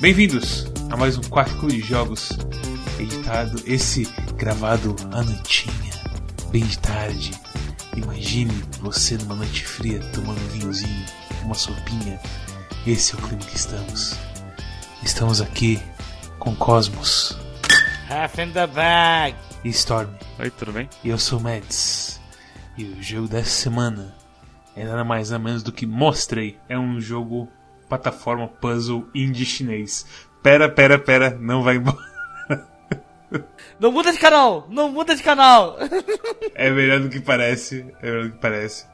Bem-vindos a mais um Quarto de Jogos editado, esse gravado à noitinha, bem de tarde. Imagine você numa noite fria tomando um vinhozinho, uma sopinha. Esse é o clima que estamos. Estamos aqui com Cosmos Half in the bag. e Storm. Oi, tudo bem? E eu sou o Mads. E o jogo dessa semana é nada mais nada menos do que Mostrei. É um jogo plataforma puzzle indie chinês. Pera, pera, pera, não vai embora. Não muda de canal! Não muda de canal! É melhor do que parece, é melhor do que parece.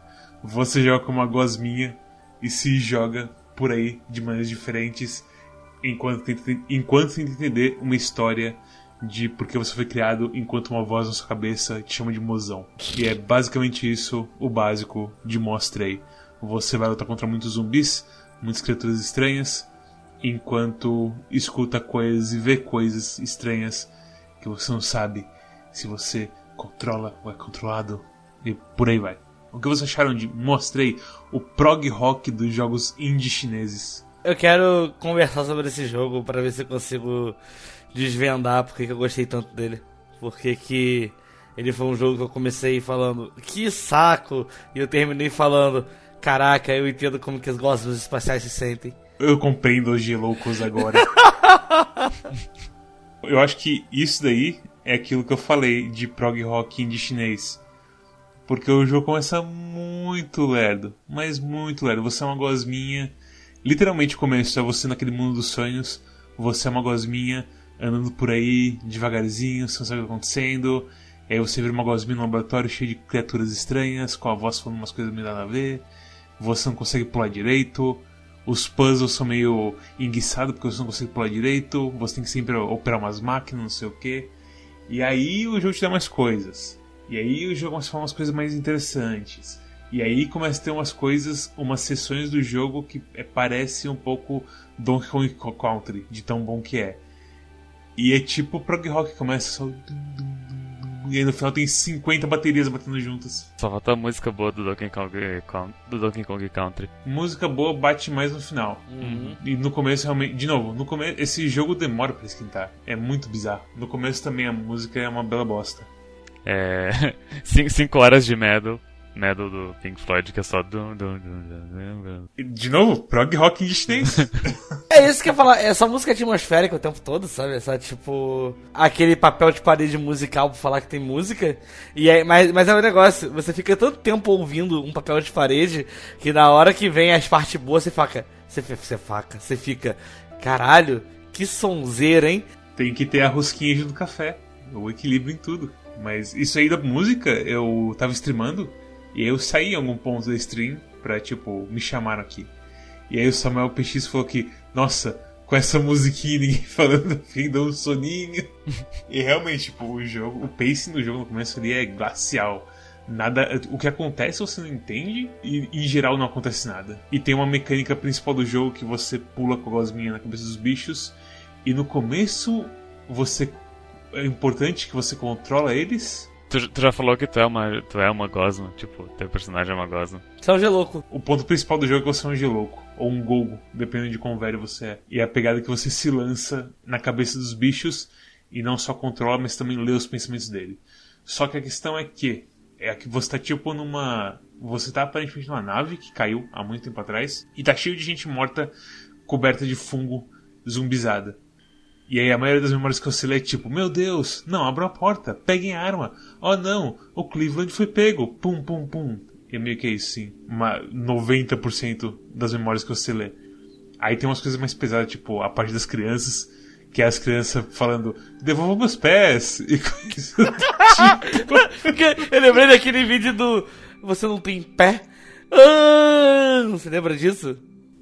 Você joga com uma gosminha e se joga por aí de maneiras diferentes enquanto tenta, enquanto tenta entender uma história de porque você foi criado enquanto uma voz na sua cabeça te chama de mozão. E é basicamente isso o básico de Mostrei. Você vai lutar contra muitos zumbis, muitas criaturas estranhas, enquanto escuta coisas e vê coisas estranhas que você não sabe se você controla ou é controlado e por aí vai. O que vocês acharam de Mostrei o prog rock dos jogos indie chineses? Eu quero conversar sobre esse jogo pra ver se eu consigo desvendar porque que eu gostei tanto dele. Porque que ele foi um jogo que eu comecei falando, que saco! E eu terminei falando, caraca, eu entendo como que os gostos espaciais se sentem. Eu compreendo os loucos agora. eu acho que isso daí é aquilo que eu falei de prog rock indie chinês. Porque o jogo começa muito lerdo, mas muito lerdo. Você é uma gosminha. Literalmente o começo é você naquele mundo dos sonhos. Você é uma gosminha andando por aí devagarzinho, você não sabe o que está acontecendo. Aí você vira uma gosminha no laboratório cheio de criaturas estranhas, com a voz falando umas coisas meio nada a ver. Você não consegue pular direito. Os puzzles são meio enguiçados porque você não consegue pular direito. Você tem que sempre operar umas máquinas, não sei o que. E aí o jogo te dá mais coisas. E aí o jogo começa a falar umas coisas mais interessantes. E aí começa a ter umas coisas, umas sessões do jogo que é, parece um pouco Donkey Kong Country, de tão bom que é. E é tipo prog rock começa só. E aí no final tem 50 baterias batendo juntas. Só falta a música boa do Donkey Kong, do Donkey Kong Country. Música boa bate mais no final. E no começo realmente. De novo, no começo. Esse jogo demora pra esquentar. É muito bizarro. No começo também a música é uma bela bosta. É. 5 horas de Metal. Metal do Pink Floyd, que é só. Dum, dum, dum, De novo, prog rock chinês. É isso que eu ia falar, essa música atmosférica o tempo todo, sabe? Essa, tipo, aquele papel de parede musical pra falar que tem música. E é, mas, mas é um negócio, você fica tanto tempo ouvindo um papel de parede que na hora que vem as partes boas você faca. Você, você faca, você fica. Caralho, que sonzeira, hein? Tem que ter a rosquinha junto do café. O equilíbrio em tudo. Mas isso aí da música, eu tava streamando. E aí eu saí em algum ponto da stream pra, tipo, me chamaram aqui. E aí o Samuel PX falou que, nossa, com essa musiquinha ninguém falando fim dá um soninho. e realmente, tipo, o jogo, o pacing do jogo no começo ali é glacial. Nada, o que acontece você não entende e em geral não acontece nada. E tem uma mecânica principal do jogo que você pula com a gosminha na cabeça dos bichos e no começo você é importante que você controla eles. Tu, tu já falou que tu é uma, tu é uma gosma, tipo, teu personagem é uma gosma. Você é um gelouco. O ponto principal do jogo é que você é um gelouco ou um golgo, dependendo de quão velho você é. E é a pegada que você se lança na cabeça dos bichos e não só controla, mas também lê os pensamentos dele. Só que a questão é que é que você tá tipo numa você tá aparentemente numa nave que caiu há muito tempo atrás e tá cheio de gente morta coberta de fungo zumbizada. E aí a maioria das memórias que você lê é tipo, meu Deus, não, abram a porta, peguem a arma. Oh não, o Cleveland foi pego. Pum, pum, pum. E é meio que isso, sim. Uma 90% das memórias que você lê. Aí tem umas coisas mais pesadas, tipo, a parte das crianças, que é as crianças falando, devolva meus pés. E coisas tipo. Eu lembrei daquele vídeo do Você não tem pé? Ah, você lembra disso?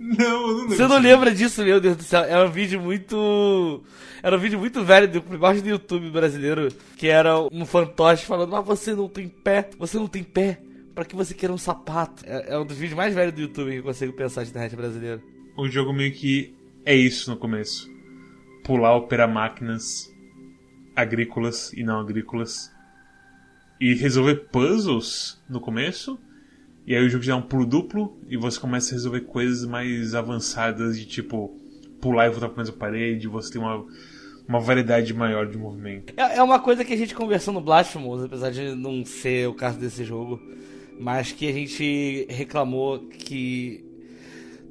Não, eu não lembro. Você não lembra disso, meu Deus do céu? É um vídeo muito. Era um vídeo muito velho, do, acho do YouTube brasileiro, que era um fantoche falando: Ah, você não tem pé, você não tem pé, pra que você quer um sapato? É, é um dos vídeos mais velhos do YouTube que eu consigo pensar de internet brasileiro. O jogo meio que é isso no começo. Pular, operar máquinas agrícolas e não agrícolas. E resolver puzzles no começo. E aí o jogo te dá um pulo duplo e você começa a resolver coisas mais avançadas de tipo pular e voltar pra mesma parede, você tem uma, uma variedade maior de movimento. É, é uma coisa que a gente conversou no Blasphemous, apesar de não ser o caso desse jogo, mas que a gente reclamou que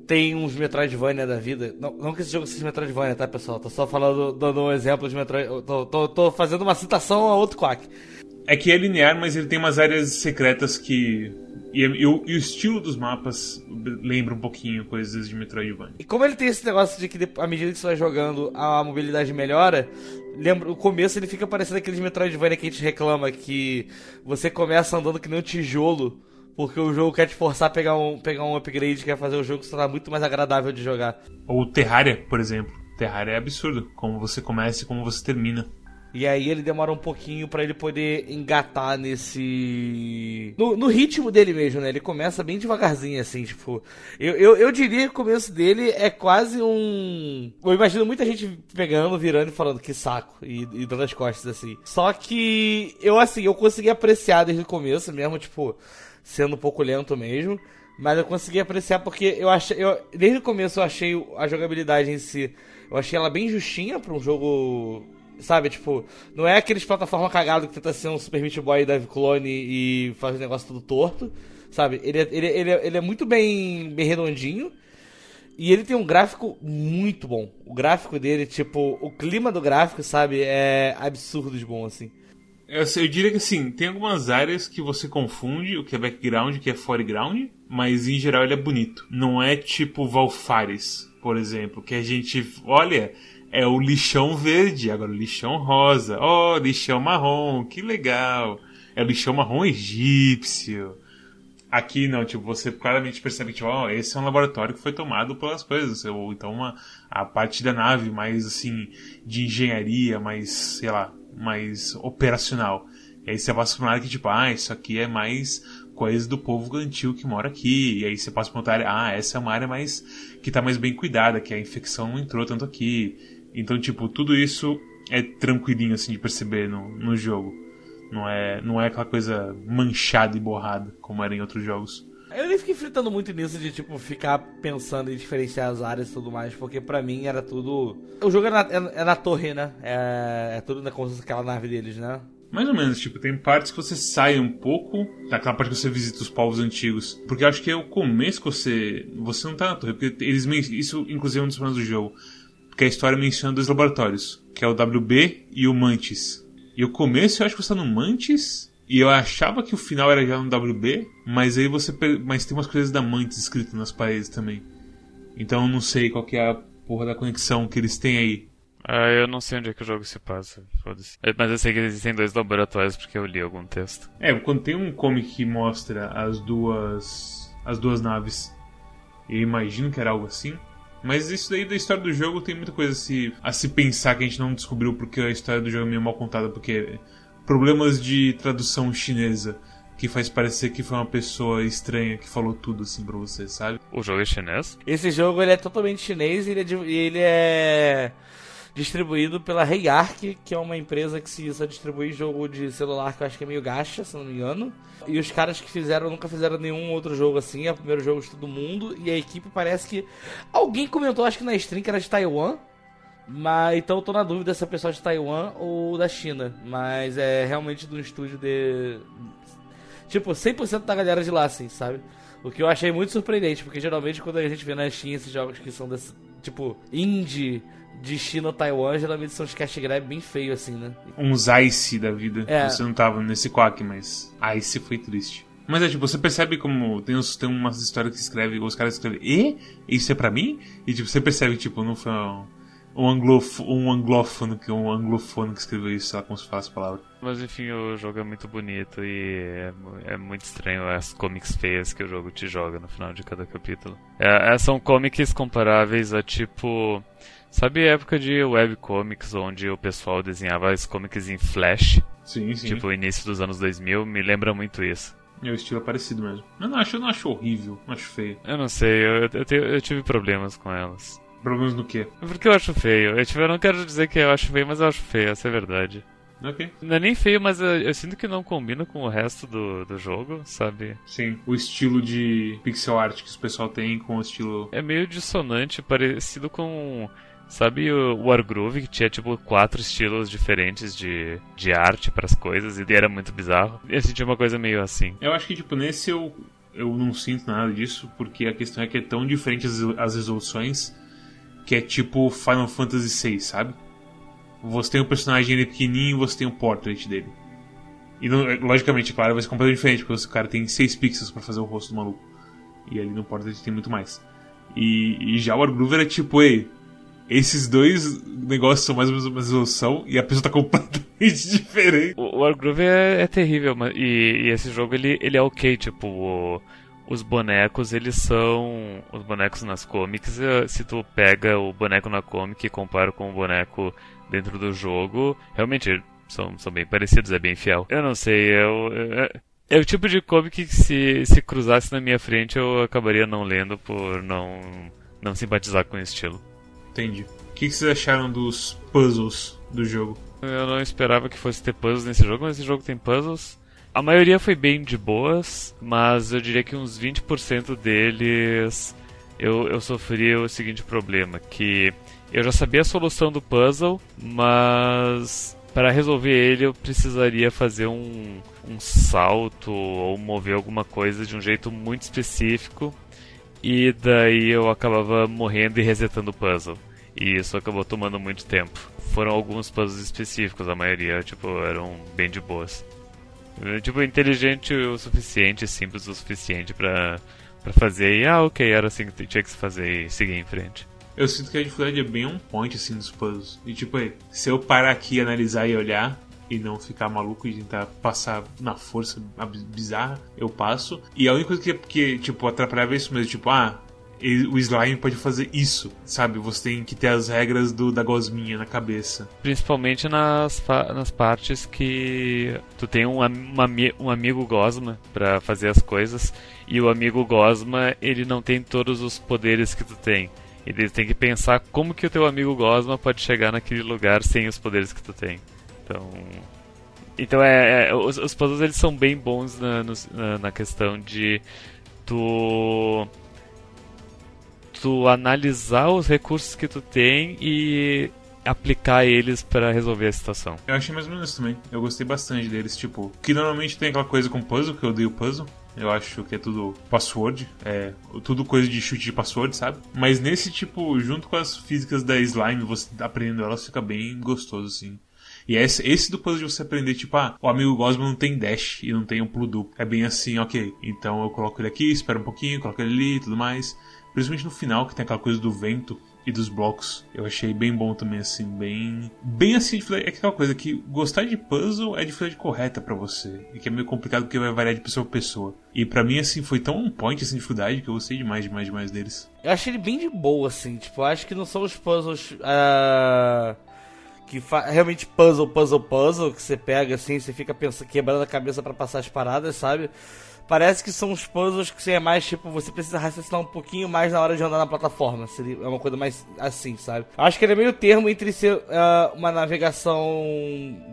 tem uns Metroidvania da vida. Não, não que esse jogo seja Metroidvania, tá, pessoal? Tô só falando, dando um exemplo de Metroid. Tô, tô, tô fazendo uma citação a outro Quack. É que é linear, mas ele tem umas áreas secretas que. E, e, e, o, estilo dos mapas lembra um pouquinho coisas de Metroidvania. E como ele tem esse negócio de que à medida que você vai jogando a mobilidade melhora, lembra, o começo ele fica parecendo aqueles Metroidvania que a gente reclama que você começa andando que nem um tijolo porque o jogo quer te forçar a pegar um, pegar um upgrade, quer fazer o jogo se tornar muito mais agradável de jogar. Ou Terraria, por exemplo. Terraria é absurdo, como você começa e como você termina. E aí ele demora um pouquinho para ele poder engatar nesse. No, no, ritmo dele mesmo, né? Ele começa bem devagarzinho, assim, tipo. Eu, eu, eu diria que o começo dele é quase um. Eu imagino muita gente pegando, virando e falando que saco. E, e dando as costas, assim. Só que eu, assim, eu consegui apreciar desde o começo mesmo, tipo sendo um pouco lento mesmo. Mas eu consegui apreciar porque eu achei. Eu, desde o começo eu achei a jogabilidade em si. Eu achei ela bem justinha para um jogo. Sabe, tipo, não é aqueles plataforma cagado que tenta ser um Super Meat Boy da Clone e faz o negócio tudo torto. Sabe? Ele é, ele, ele, ele é muito bem, bem redondinho. E ele tem um gráfico muito bom. O gráfico dele, tipo, o clima do gráfico, sabe, é absurdo de bom, assim. Eu, eu, diria que assim, tem algumas áreas que você confunde o que é background e o que é foreground, mas em geral ele é bonito. Não é tipo Valfares, por exemplo, que a gente olha, é o lixão verde, agora o lixão rosa, oh, lixão marrom, que legal. É o lixão marrom egípcio. Aqui não, tipo, você claramente percebe que, tipo, oh, esse é um laboratório que foi tomado pelas coisas, ou então uma, a parte da nave mais, assim, de engenharia, mais, sei lá, mais operacional. E aí você passa por uma área que, tipo, ah, isso aqui é mais coisa do povo gantil que mora aqui. E aí você passa por outra área, ah, essa é uma área mais que tá mais bem cuidada, que a infecção não entrou tanto aqui. Então, tipo, tudo isso é tranquilinho, assim, de perceber no, no jogo. Não é, não é aquela coisa manchada e borrada, como era em outros jogos. Eu nem fiquei fritando muito nisso de, tipo, ficar pensando em diferenciar as áreas e tudo mais, porque pra mim era tudo. O jogo é na, é, é na torre, né? É, é tudo na como aquela nave deles, né? Mais ou menos, tipo, tem partes que você sai um pouco daquela parte que você visita os povos antigos. Porque eu acho que é o começo que você. Você não tá na torre, porque eles. Isso, inclusive, é um dos problemas do jogo. Porque a história menciona dois laboratórios, que é o WB e o Mantis. E o começo eu acho que você tá no Mantis e eu achava que o final era já no WB, mas aí você. Mas tem umas coisas da Mantis escritas nas paredes também. Então eu não sei qual que é a porra da conexão que eles têm aí. Ah, eu não sei onde é que o jogo se passa, foda-se. Mas eu sei que existem dois laboratórios porque eu li algum texto. É, quando tem um comic que mostra as duas. as duas naves, eu imagino que era algo assim. Mas isso daí da história do jogo tem muita coisa a se, a se pensar que a gente não descobriu porque a história do jogo é meio mal contada, porque problemas de tradução chinesa que faz parecer que foi uma pessoa estranha que falou tudo assim pra você, sabe? O jogo é chinês? Esse jogo ele é totalmente chinês e ele é, ele é distribuído pela Heyark, que é uma empresa que se usa distribuir jogo de celular que eu acho que é meio gacha, se não me engano. E os caras que fizeram nunca fizeram nenhum outro jogo assim, é o primeiro jogo de todo mundo. E a equipe parece que. Alguém comentou, acho que na stream que era de Taiwan. Mas então eu tô na dúvida se é pessoal de Taiwan ou da China. Mas é realmente do estúdio de. Tipo, 100% da galera de lá, assim, sabe? O que eu achei muito surpreendente, porque geralmente quando a gente vê na China esses jogos que são desse, tipo, indie de China Taiwan, geralmente são os cash grab bem feio assim, né? Uns Ice da vida. É. Você não tava nesse quack, mas Ice foi triste. Mas é tipo, você percebe como tem, uns, tem umas histórias que escreve, os caras escrevem, e? Isso é pra mim? E tipo, você percebe, tipo, não foi um um, anglof um anglófono, que um anglofono que escreveu isso, sei lá como se fala essa palavra. Mas enfim, o jogo é muito bonito e é, é, muito estranho as comics feias que o jogo te joga no final de cada capítulo. É, é são comics comparáveis a tipo. Sabe a época de webcomics onde o pessoal desenhava as comics em flash? Sim, sim. Tipo, o início dos anos 2000, me lembra muito isso. É o estilo é parecido mesmo. Eu não acho, eu não acho horrível, não acho feio. Eu não sei, eu, eu, eu tive problemas com elas. Problemas no quê? Porque eu acho feio. Eu, tipo, eu não quero dizer que eu acho feio, mas eu acho feio, essa é a verdade. Ok. Não é nem feio, mas eu, eu sinto que não combina com o resto do, do jogo, sabe? Sim. O estilo de pixel art que o pessoal tem com o estilo. É meio dissonante, parecido com. Sabe o Wargroove, que tinha tipo quatro estilos diferentes de, de arte para as coisas e era muito bizarro? Eu senti uma coisa meio assim. Eu acho que, tipo, nesse eu, eu não sinto nada disso, porque a questão é que é tão diferente as, as resoluções que é tipo Final Fantasy VI, sabe? Você tem o personagem ele pequenininho e você tem o portrait dele. E não- logicamente, claro, vai ser completamente diferente, porque o cara tem 6 pixels pra fazer o rosto do maluco. E ali no portrait tem muito mais. E, e já o Wargroove era tipo, ei, esses dois negócios são mais ou menos a mesma resolução e a pessoa tá completamente diferente. O Wargroove é, é terrível, mas, e, e esse jogo ele, ele é ok, tipo, o- os bonecos eles são. Os bonecos nas comics, eh, se tu pega o boneco na comic e compara com o boneco dentro do jogo, realmente são, são bem parecidos, é bem fiel. Eu não sei, eu. É, é o tipo de comic que se, se cruzasse na minha frente eu acabaria não lendo por não, não simpatizar com o estilo. Entendi. O que, que vocês acharam dos puzzles do jogo? Eu não esperava que fosse ter puzzles nesse jogo, mas esse jogo tem puzzles. A maioria foi bem de boas, mas eu diria que uns 20% deles eu, eu sofri o seguinte problema, que eu já sabia a solução do puzzle, mas para resolver ele eu precisaria fazer um, um salto ou mover alguma coisa de um jeito muito específico e daí eu acabava morrendo e resetando o puzzle. E isso acabou tomando muito tempo. Foram alguns puzzles específicos, a maioria, tipo, eram bem de boas. Eh, Tipo, inteligente o suficiente, simples o suficiente pra fazer. E, ah, ok, era assim que tinha que se fazer e seguir em frente. Eu sinto que a dificuldade é bem um point assim dos puzzles. E tipo, se eu parar aqui, analisar e olhar e não ficar maluco e tentar passar na força bizarra, eu passo. E a única coisa que, que tipo, atrapalhava é isso mesmo, tipo, ah, o slime pode fazer isso, sabe? Você tem que ter as regras do, da gosminha na cabeça. Principalmente nas, nas partes que tu tem um, um amigo Gosma pra fazer as coisas e o amigo Gosma ele não tem todos os poderes que tu tem. Ele tem que pensar como que o teu amigo Gosma pode chegar naquele lugar sem os poderes que tu tem. Então, então é, é- os, os puzzles eles são bem bons na, na, na questão de tu tu analisar os recursos que tu tem e aplicar eles pra resolver a situação. Eu achei mais ou menos também. Eu gostei bastante deles, tipo, que normalmente tem aquela coisa com puzzle, que eu odeio puzzle. Eu acho que é tudo password, é tudo coisa de chute de password, sabe? Mas nesse tipo, junto com as físicas da slime, você aprendendo elas fica bem gostoso, assim. E esse, esse do puzzle de você aprender, tipo, ah, o amigo Gosma não tem dash e não tem um duplo. É bem assim, ok. Então eu coloco ele aqui, espero um pouquinho, coloco ele ali e tudo mais. Principalmente no final, que tem aquela coisa do vento e dos blocos. Eu achei bem bom também, assim, bem. Bem assim, de é aquela coisa que gostar de puzzle é dificuldade correta pra você. E que é meio complicado porque vai variar de pessoa pra pessoa. E pra mim, assim, foi tão um point essa dificuldade que eu gostei demais, demais, demais deles. Eu achei ele bem de boa, assim. Tipo, eu acho que não são os puzzles. ah, que realmente puzzle, puzzle, puzzle, que você pega assim, você fica pensando, quebrando a cabeça pra passar as paradas, sabe? Parece que são os puzzles que você é mais tipo, você precisa raciocinar um pouquinho mais na hora de andar na plataforma. Seria, é uma coisa mais assim, sabe? Acho que ele é meio termo entre ser ah, uma navegação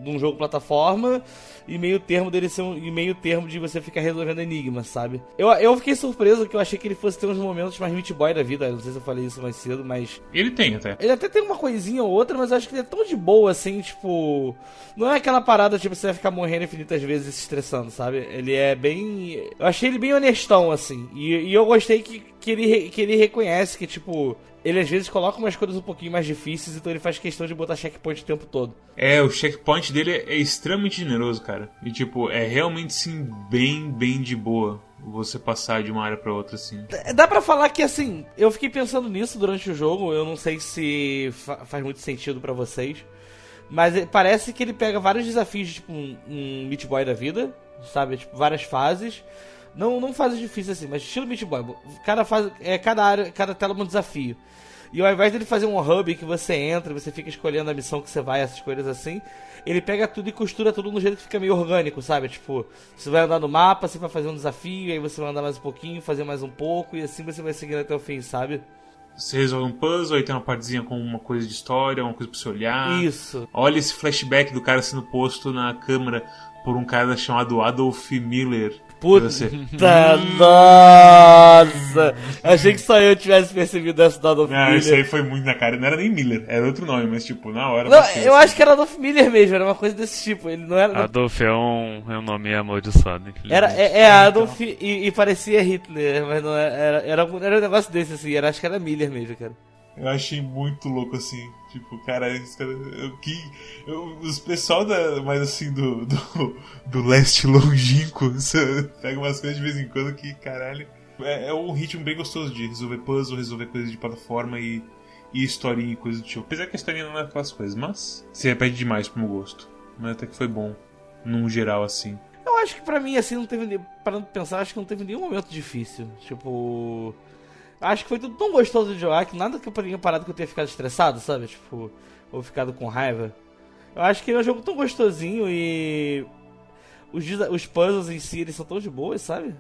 de um jogo plataforma e meio termo dele ser um, e meio termo de você ficar resolvendo enigmas, sabe? Eu, eu fiquei surpreso que eu achei que ele fosse ter uns momentos mais Meat Boy da vida. Não sei se eu falei isso mais cedo, mas Ele tem até. ele até tem uma coisinha ou outra, mas eu acho que ele é tão de boa assim, tipo. Não é aquela parada, tipo, você vai ficar morrendo infinitas vezes e se estressando, sabe? Ele é bem. Eu achei ele bem honestão, assim. E, e eu gostei que, que, ele, que ele reconhece que, tipo. Ele às vezes coloca umas coisas um pouquinho mais difíceis, então ele faz questão de botar checkpoint o tempo todo. É, o checkpoint dele é, é extremamente generoso, cara. E, tipo, é realmente, sim, bem, bem de boa você passar de uma área pra outra, assim. Dá pra falar que assim, eu fiquei pensando nisso durante o jogo, eu não sei se fa- faz muito sentido pra vocês, mas é- parece que ele pega vários desafios, tipo um, um Meat Boy da vida, sabe? Tipo, várias fases. Não, não fases difíceis assim, mas estilo Meat Boy. Cada fase, é, cada área, cada tela é um desafio. E ao invés dele fazer um hub que você entra, você fica escolhendo a missão que você vai, essas coisas assim, ele pega tudo e costura tudo no jeito que fica meio orgânico, sabe? Tipo, você vai andar no mapa, você vai fazer um desafio, aí você vai andar mais um pouquinho, fazer mais um pouco, e assim você vai seguindo até o fim, sabe? você resolve um puzzle, aí tem uma partezinha com uma coisa de história, uma coisa pra você olhar. Isso. Olha esse flashback do cara sendo posto na câmera por um cara chamado Adolf Miller. Puta, Você- nossa! Achei que só eu tivesse percebido essa do Adolf Ah, isso aí Miller. foi muito na cara. Não era nem Miller, era outro nome, mas tipo, na hora. Não, eu acho que era Adolf Miller mesmo, era uma coisa desse tipo. Ele não era. Adolf é um, é um nome amaldiçoado. Era, é, é Adolf e, e parecia Hitler, mas não era, era, era, um- era um negócio desse assim, era, acho que era Miller mesmo, cara. Eu achei muito louco assim. Tipo, cara, esse cara. Eu, que, eu, os pessoal da, mais assim do, do, do leste longínquo pega umas coisas de vez em quando que, caralho. É, é um ritmo bem gostoso de resolver puzzle, resolver coisas de plataforma e, e historinha e coisa do tipo. Apesar que a historinha não é aquelas coisas, mas se repete demais pro meu gosto. Mas até que foi bom, num geral assim. Eu acho que pra mim, assim, não teve. Parando pra pensar, acho que não teve nenhum momento difícil. Tipo. Acho que foi tudo tão gostoso de jogar que nada que eu tenha parado que eu tenha ficado estressado, sabe? Tipo, ou ficado com raiva. Eu acho que ele é um jogo tão gostosinho e. Os, os puzzles em si, eles são tão de boas, sabe?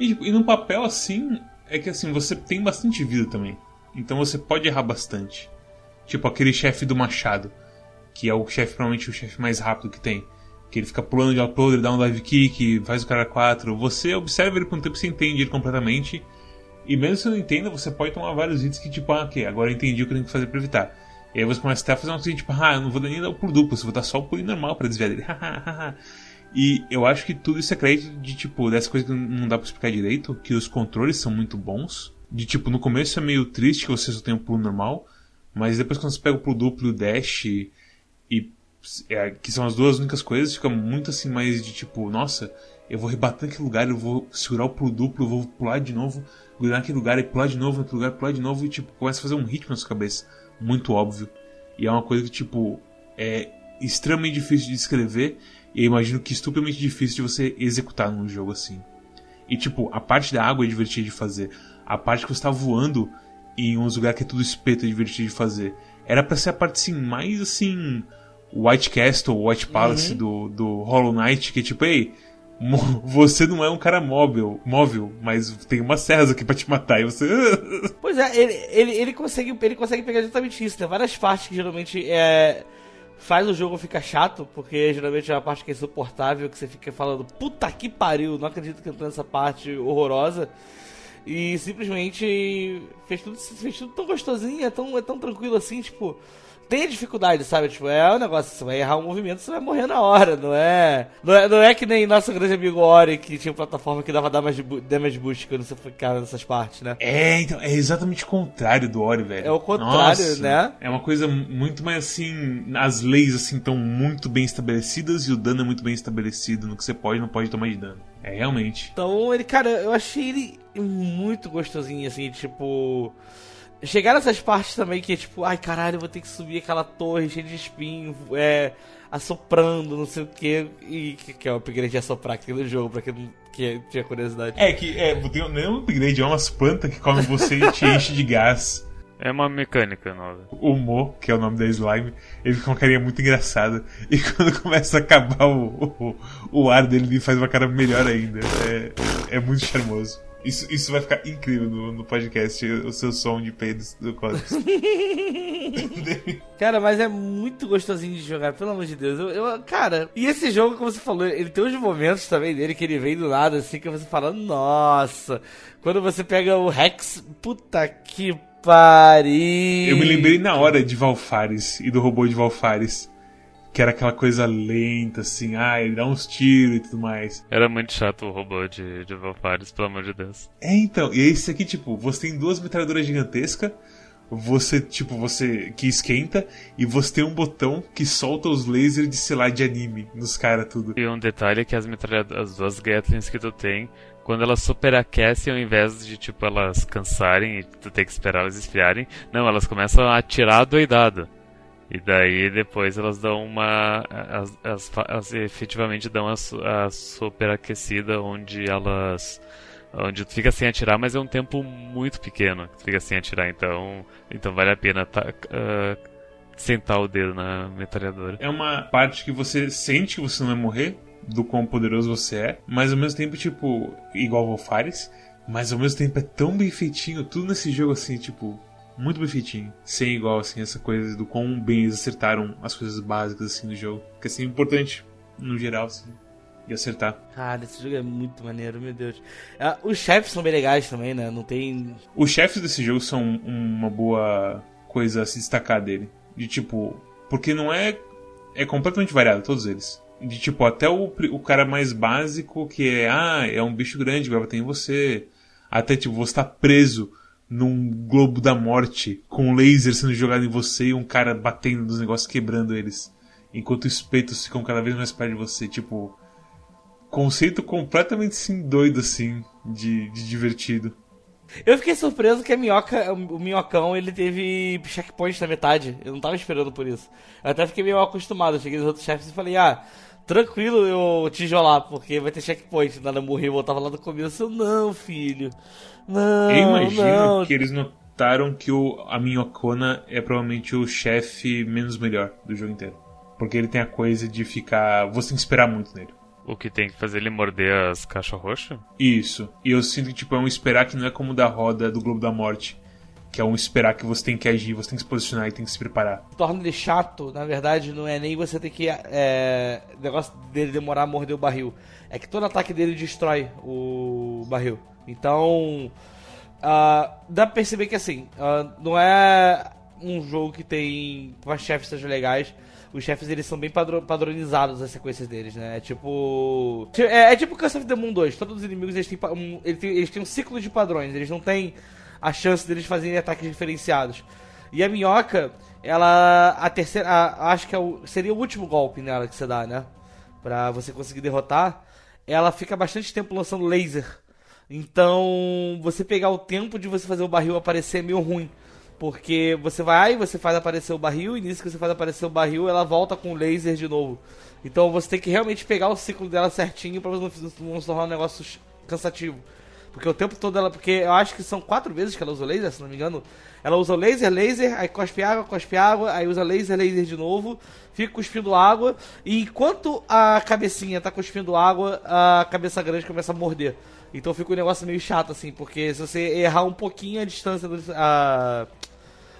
E, tipo, e no papel assim, é que assim, você tem bastante vida também. Então você pode errar bastante. Tipo aquele chefe do machado, que é o chefe, provavelmente o chefe mais rápido que tem. Que ele fica pulando de uploader, dá um dive kick, faz o cara 4. Você observa ele por um tempo, você entende ele completamente. E mesmo se não entenda, você pode tomar vários hits que tipo, ah, ok, agora eu entendi o que eu tenho que fazer pra evitar. E aí você começa até a fazer uma coisa tipo, ah, eu não vou nem dar o pulo duplo, eu vou dar só o pulo normal pra desviar dele. E eu acho que tudo isso é crédito de, tipo, dessa coisa que não dá pra explicar direito, que os controles são muito bons. De, tipo, no começo é meio triste que você só tem o pulo normal, mas depois quando você pega o pulo duplo e o dash, e, e, é, que são as duas únicas coisas, fica muito assim mais de, tipo, nossa, eu vou rebater naquele lugar, eu vou segurar o pulo duplo, eu vou pular de novo, naquele lugar, e pular de novo naquele lugar, pular de novo, e, tipo, começa a fazer um ritmo na sua cabeça, muito óbvio. E é uma coisa que, tipo, é extremamente difícil de descrever, e eu imagino que estupidamente difícil de você executar num jogo assim. E tipo, a parte da água é divertida de fazer. A parte que você tá voando em uns lugares que é tudo espeto é divertido de fazer. Era pra ser a parte assim, mais assim. White Castle, White Palace do, do Hollow Knight, que tipo, ei, você não é um cara móvel, móvel, mas tem umas serras aqui pra te matar. E você. Pois é, ele, ele, ele, consegue, ele consegue pegar exatamente isso. Tem várias partes que geralmente é, faz o jogo ficar chato, porque geralmente é uma parte que é insuportável, que você fica falando, puta que pariu, não acredito que entrou nessa parte horrorosa. E simplesmente fez tudo, fez tudo tão gostosinho, é tão, é tão tranquilo assim, tipo. Tem dificuldade, sabe? Tipo, é um negócio, você vai errar um movimento, você vai morrer na hora, não é? Não é, não é que nem nosso grande amigo Ori, que tinha plataforma que dava damage, damage boost quando você ficava nessas partes, né? É, então, é exatamente o contrário do Ori, velho. É o contrário, Nossa, né? É uma coisa muito mais assim. As leis assim estão muito bem estabelecidas e o dano é muito bem estabelecido no que você pode e não pode tomar de dano. É realmente. Então, ele, cara, eu achei ele muito gostosinho, assim, tipo. Chegar nessas partes também que é tipo, ai caralho, eu vou ter que subir aquela torre cheia de espinho, é. assoprando, não sei o que, e que, que é o upgrade de assoprar aqui no jogo, pra quem não que tinha curiosidade. É que é, tem não é um upgrade, é umas plantas que comem você e te enche de gás. É uma mecânica nova. O Mo, que é o nome da slime, ele fica com uma carinha muito engraçada. E quando começa a acabar o, o, o ar dele, ele faz uma cara melhor ainda. É, é muito charmoso. Isso, isso vai ficar incrível no, no podcast, o seu som de peidos do Cosmos. Cara, mas é muito gostosinho de jogar, pelo amor de Deus. Eu, eu- cara, e esse jogo, como você falou, ele tem uns momentos também dele que ele vem do nada, assim, que você fala, nossa. Quando você pega o Rex, puta que pariu. Eu me lembrei na hora de Valfares e do robô de Valfares. Que era aquela coisa lenta, assim, ah, ele dá uns tiros e tudo mais. Era muito chato o robô de, de Valfares, pelo amor de Deus. É, então, e esse aqui, tipo, você tem duas metralhadoras gigantescas, você, tipo, você que esquenta, e você tem um botão que solta os lasers de, sei lá, de anime nos caras, tudo. E um detalhe é que as metralhadoras, as duas Gatlings que tu tem, quando elas superaquecem, ao invés de, tipo, elas cansarem e tu ter que esperar elas esfriarem, não, elas começam a atirar doidado. E daí depois elas dão uma. As, efetivamente dão a, a superaquecida onde elas. Onde tu fica sem atirar, mas é um tempo muito pequeno que tu fica sem atirar, então. Então vale a pena tá, ah, sentar o dedo na metralhadora. É uma parte que você sente que você não vai morrer, do quão poderoso você é, mas ao mesmo tempo, tipo, igual Valfares, mas ao mesmo tempo é tão bem feitinho, tudo nesse jogo assim, tipo, muito bem feitinho. Sem igual, assim, essa coisa do quão bem eles acertaram as coisas básicas, assim, do jogo. Que, assim, é importante, no geral, assim, de acertar. Cara, esse jogo é muito maneiro, meu Deus. Ah, os chefes são bem legais também, né? Não tem... Os chefes desse jogo são uma boa coisa a se destacar dele. De, tipo... Porque não é... É completamente variado, todos eles. De, tipo, até o, o cara mais básico, que é... Ah, é um bicho grande, vai bater em você. Até, tipo, você tá preso num globo da morte, com um laser sendo jogado em você e um cara batendo nos negócios, quebrando eles. Enquanto os peitos ficam cada vez mais perto de você. Tipo, conceito completamente sim doido, assim, de, de divertido. Eu fiquei surpreso que a minhoca, o minhocão, ele teve checkpoint na metade. Eu não tava esperando por isso. Eu até fiquei meio acostumado. Eu cheguei nos outros chefes e falei, ah, tranquilo eu tijolar, porque vai ter checkpoint. Nada morrer e voltava lá do começo. Eu, não, filho. Não, Eu imagino não. que eles notaram que o, a Minhocona é provavelmente o chefe menos melhor do jogo inteiro. Porque ele tem a coisa de ficar. Você tem que esperar muito nele. O que tem que fazer ele morder as caixas roxas? Isso. E eu sinto que tipo, é um esperar que não é como o da roda do Globo da Morte. Que é um esperar que você tem que agir, você tem que se posicionar e tem que se preparar. torna ele chato, na verdade, não é nem você ter que. É, o negócio dele demorar a morder o barril. É que todo ataque dele destrói o barril. Então. ah, dá pra perceber que assim, ah, não é um jogo que tem. Os chefes sejam legais. Os chefes eles são bem padro- padronizados as sequências deles, né? É tipo. É, é tipo Curse of the Moon 2. Todos os inimigos eles têm, um, eles têm, eles têm um ciclo de padrões. Eles não têm a chance deles fazerem ataques diferenciados. E a minhoca, ela. A terceira. a- acho que é o, seria o último golpe nela que você dá, né? Pra você conseguir derrotar. Ela fica bastante tempo lançando laser. Então, você pegar o tempo de você fazer o barril aparecer é meio ruim. Porque você vai você faz aparecer o barril, e nisso que você faz aparecer o barril, ela volta com o laser de novo. Então você tem que realmente pegar o ciclo dela certinho pra não, não se tornar um negócio cansativo. Porque o tempo todo ela. Porque eu acho que são quatro vezes que ela usa laser, se não me engano. Ela usa laser, laser, aí cospe água, cospe água, aí usa laser, laser de novo, fica cuspindo água. E enquanto a cabecinha tá cuspindo água, a cabeça grande começa a morder. Então fica um negócio meio chato, assim, porque se você errar um pouquinho a distância do. A,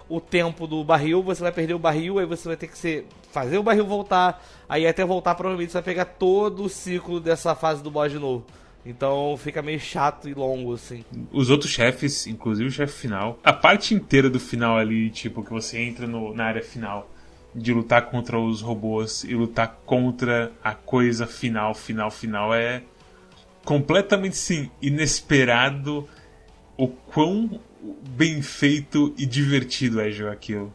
o tempo do barril, você vai perder o barril, aí você vai ter que ser, fazer o barril voltar, aí até voltar provavelmente você vai pegar todo o ciclo dessa fase do boss de novo. Então fica meio chato e longo, assim. Os outros chefes, inclusive o chefe final, a parte inteira do final ali, tipo, que você entra no- na área final de lutar contra os robôs e lutar contra a coisa final, final, final, é completamente sim inesperado o quão bem feito e divertido é jogar aquilo.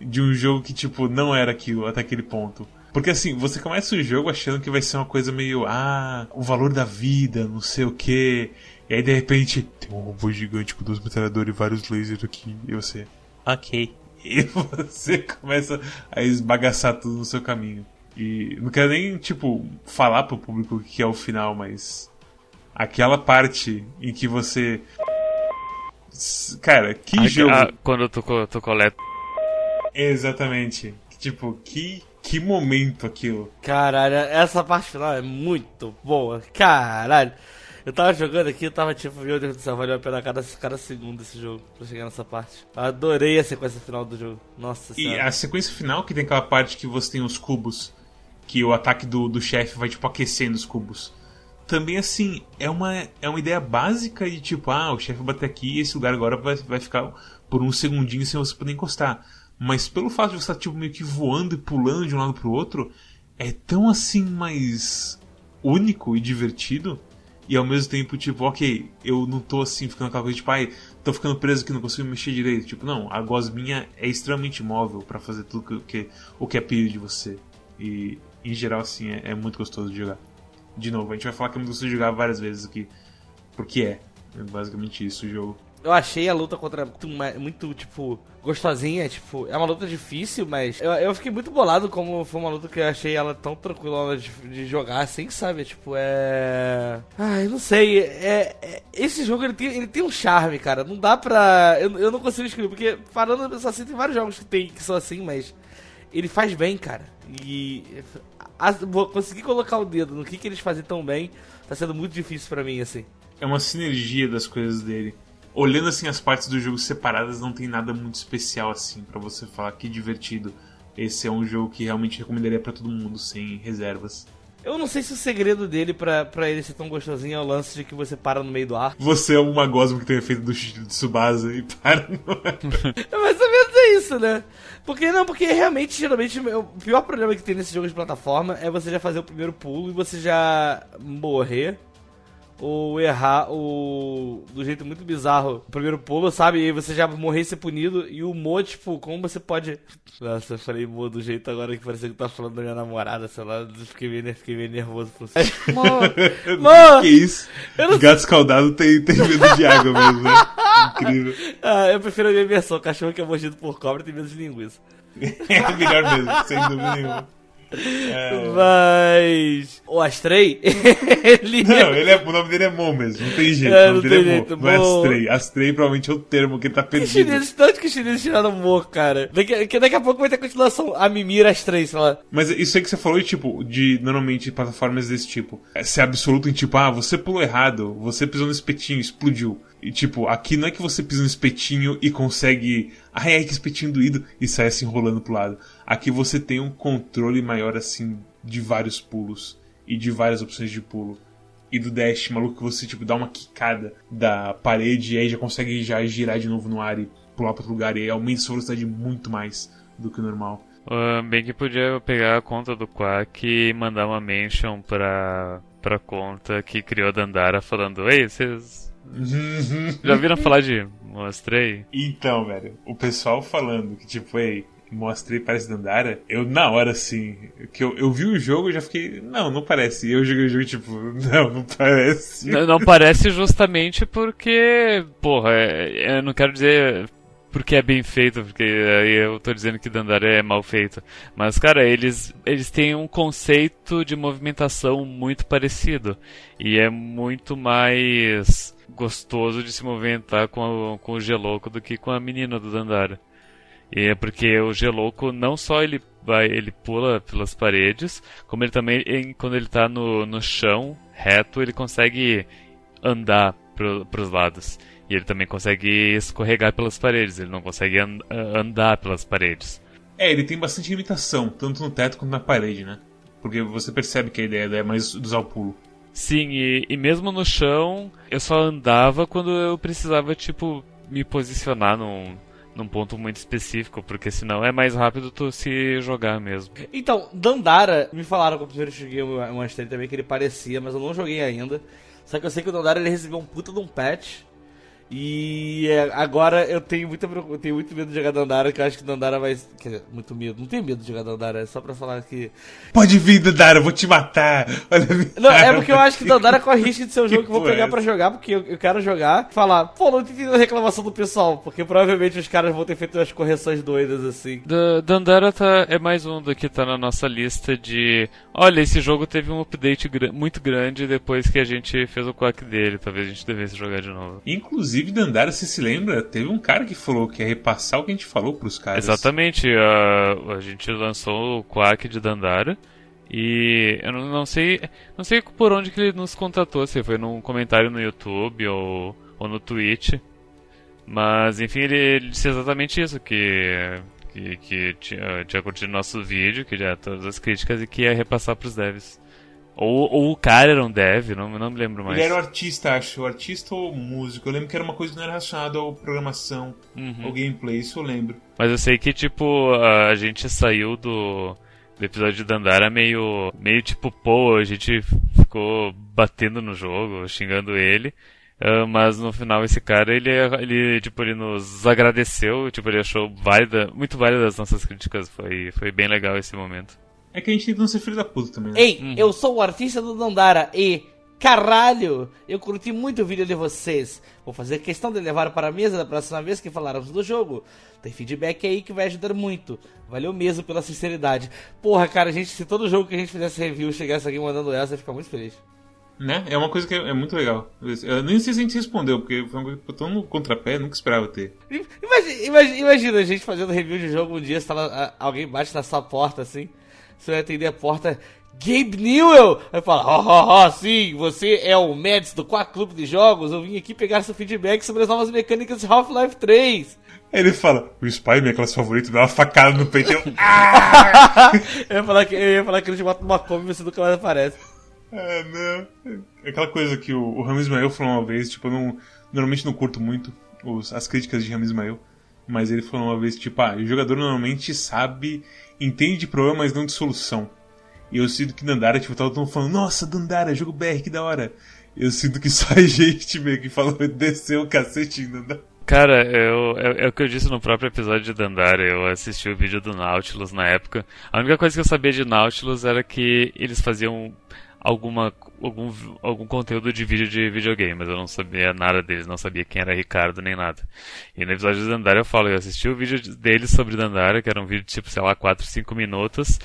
De um jogo que, tipo, não era aquilo até aquele ponto. Porque assim, você começa o jogo achando que vai ser uma coisa meio, ah, o valor da vida, não sei o que. E aí de repente, tem um robô gigante com duas metralhadoras e vários lasers aqui. E você, ok. E você começa a esbagaçar tudo no seu caminho. E não quero nem, tipo, falar pro público o que é o final, mas. Aquela parte em que você. Cara, que Ah, jogo. ah, quando tu, tu coleta. Exatamente. Tipo, que, que momento aquilo. Caralho, essa parte final é muito boa. Caralho. Eu tava jogando aqui, eu tava tipo, meu Deus do céu, valeu a pena cada, cada segundo esse jogo pra chegar nessa parte. Eu adorei a sequência final do jogo. Nossa E senhora. a sequência final, que tem aquela parte que você tem os cubos, que o ataque do, do chefe vai, tipo, aquecendo os cubos. Também, assim, é uma, é uma ideia básica de, tipo, ah, o chefe bater aqui e esse lugar agora vai, vai ficar por um segundinho sem você poder encostar. Mas pelo fato de você estar, tipo, meio que voando e pulando de um lado pro outro, é tão, assim, mais único e divertido. E ao mesmo tempo, tipo, ok, eu não tô assim ficando aquela coisa tipo, ai, tô ficando preso aqui, não consigo mexer direito. Tipo, não, a gosminha é extremamente móvel pra fazer tudo que, que, o que é pedido de você. E em geral, assim, é, é muito gostoso de jogar. De novo, a gente vai falar que muito gostoso de jogar várias vezes aqui. Porque é. É basicamente isso o jogo. Eu achei a luta contra muito, muito, tipo, gostosinha, tipo, é uma luta difícil, mas eu, eu fiquei muito bolado como foi uma luta que eu achei ela tão tranquila de, de jogar, assim, sabe? Tipo, é. Ai, não sei, é, é- esse jogo ele tem, ele tem um charme, cara, não dá pra. Eu, eu não consigo escrever, porque parando assim, tem vários jogos que, tem, que são assim, mas ele faz bem, cara. E vou conseguir colocar o dedo no que, que eles fazem tão bem, tá sendo muito difícil pra mim, assim. É uma sinergia das coisas dele. olhando assim as partes do jogo separadas, não tem nada muito especial assim para você falar que divertido. Esse é um jogo que realmente recomendaria para todo mundo, sem reservas. Eu não sei se o segredo dele pra, pra ele ser tão gostosinho é o lance de que você para no meio do ar. Você é uma gosma que tem efeito do de Tsubasa e para no ar. é mais ou menos é isso, né? Porque não, porque realmente, geralmente, o pior problema que tem nesse jogo de plataforma é você já fazer o primeiro pulo e você já morrer ou errar o do jeito muito bizarro o primeiro pulo, sabe? E você já morrer e ser punido. E o Mo, tipo, como você pode. Nossa, eu falei Mo do jeito agora que parecia que tá falando da minha namorada, sei lá. Fiquei meio, fiquei meio nervoso. Mo! Mo! que isso? Não... Gato escaldado tem, tem medo de água mesmo, né? Incrível. Ah, eu prefiro a minha versão. Cachorro que é mordido por cobra tem medo de linguiça. é melhor mesmo, sem dúvida nenhuma. É... Mas. O Astrei, ele. Não, ele é, o nome dele é Mon mesmo, não tem jeito. É, o nome dele é jeito, Mo, não é Astrei. Astrei provavelmente é o termo que ele tá perdido. Que chinês, tanto que chinês tiraram Mo, cara. Daqui, daqui a pouco vai ter continuação. A Mimir Astrei, sei lá. Mas isso aí que você falou, tipo, de normalmente plataformas desse tipo. É ser absoluto em tipo, ah, você pulou errado, você pisou no espetinho, explodiu. E tipo, aqui não é que você pisa no espetinho e consegue. Ai, ai, que espetinho doído e sai assim rolando pro lado. Aqui você tem um controle maior assim de vários pulos e de várias opções de pulo. E do dash, maluco, que você tipo dá uma quicada da parede e aí já consegue já girar de novo no ar e pular para outro lugar e aumenta sua velocidade muito mais do que o normal. Uh, bem que podia pegar a conta do Quack e mandar uma mention pra, pra conta que criou a Dandara falando Ei, vocês já viram falar de Mostrei? Então, velho, o pessoal falando que tipo, ei, mostrei parece Dandara, eu na hora assim, que eu, eu vi o jogo e já fiquei, não, não parece. E eu joguei o jogo tipo, não, não parece. Não, não parece justamente porque, porra, é, eu não quero dizer porque é bem feito, porque aí eu tô dizendo que Dandara é mal feito. Mas, cara, eles, eles têm um conceito de movimentação muito parecido. E é muito mais gostoso de se movimentar com, a, com o Geloco do que com a menina do Dandara. E é porque o Geloco não só ele vai, ele pula pelas paredes, como ele também, quando ele está no, no chão reto, ele consegue andar para os lados. E ele também consegue escorregar pelas paredes, ele não consegue and, andar pelas paredes. É, ele tem bastante limitação, tanto no teto quanto na parede, né? Porque você percebe que a ideia é mais usar o pulo. Sim, e, e mesmo no chão, eu só andava quando eu precisava, tipo, me posicionar num, num ponto muito específico, porque senão é mais rápido tu se jogar mesmo. Então, Dandara, me falaram que eu primeiro uma stream também que ele parecia, mas eu não joguei ainda. Só que eu sei que o Dandara ele recebeu um puta de um patch e é, agora eu tenho, muita, eu tenho muito medo de jogar Dandara, que eu acho que Dandara vai. Quer dizer, muito medo. Não tenho medo de jogar Dandara, é só pra falar que. Pode vir, Dandara, eu vou te matar. Olha não, é porque eu acho que Dandara corre risco de ser um jogo que, que eu vou pegar é pra jogar, porque eu, eu quero jogar e falar, pô, não entendi a reclamação do pessoal, porque provavelmente os caras vão ter feito umas correções doidas assim. Da, Dandara tá, é mais um do que tá na nossa lista de. Olha, esse jogo teve um update gr muito grande depois que a gente fez o quack dele. Talvez a gente devesse jogar de novo. Inclusive, Inclusive, Dandara, você se lembra? Teve um cara que falou que ia repassar o que a gente falou pros caras. Exatamente. A, a gente lançou o Quack de Dandara. E eu não, não, sei não sei por onde que ele nos contatou, se foi num comentário no YouTube ou, ou no Twitch. Mas enfim, ele, ele disse exatamente isso, que, que, que tinha, tinha curtido nosso vídeo, que já todas as críticas e que ia repassar pros devs. Ou, ou o cara era um dev, não, não me lembro mais. Ele era o artista, acho. Artista ou músico. Eu lembro que era uma coisa que não era relacionada à programação uhum. ou gameplay, isso eu lembro. Mas eu sei que, tipo, a gente saiu do, do episódio de Dandara meio, meio tipo, pô, a gente ficou batendo no jogo, xingando ele. Uh, mas no final esse cara, ele, ele, tipo, ele nos agradeceu, tipo, ele achou válida, muito válida as nossas críticas. Foi, foi bem legal esse momento. É que a gente tenta não ser filho da puta também, né? Ei, uhum. eu sou o artista do Dandara e. Caralho! Eu curti muito o vídeo de vocês. Vou fazer questão de levar para a mesa da próxima vez que falarmos do jogo. Tem feedback aí que vai ajudar muito. Valeu mesmo pela sinceridade. Porra, cara, a gente, se todo jogo que a gente fizesse review chegasse aqui mandando essa, eu ia ficar muito feliz. Né? É uma coisa que é, é, muito legal. Eu nem sei se a gente respondeu, porque foi uma coisa que eu tô no contrapé, nunca esperava ter. Imagina, imagina, imagina a gente fazendo review de jogo um dia, se alguém bate na sua porta assim. Você vai atender a porta. Gabe Newell! Aí fala, ó, ó, ó, sim, você é o Mads do Quack Clube de Jogos, eu vim aqui pegar seu feedback sobre as novas mecânicas de Half-Life 3. Aí ele fala, o Spy, minha classe favorita, dá uma facada no peito eu... Ah! eu, ia falar que, eu ia falar que ele te bota uma come e você nunca mais aparece. É, não. É aquela coisa que o, o Rami Ismael falou uma vez, tipo, eu não, normalmente não curto muito os, as críticas de Rami Ismael, mas ele falou uma vez, tipo, ah, o jogador normalmente sabe, entende de problema, mas não de solução. E eu sinto que Dandara, tipo, tava todo mundo falando, nossa, Dandara, jogo BR, que da hora. Eu sinto que só a gente meio que falou, desceu o cacete em Dandara. Cara, eu, é, é, o que eu disse no próprio episódio de Dandara. Eu assisti o vídeo do Nautilus na época. A única coisa que eu sabia de Nautilus era que eles faziam alguma, algum, algum conteúdo de vídeo de videogame, mas eu não sabia nada deles, não sabia quem era Ricardo nem nada. E no episódio de Dandara eu falo, eu assisti o vídeo deles sobre Dandara, que era um vídeo tipo, sei lá, 4, 5 minutos,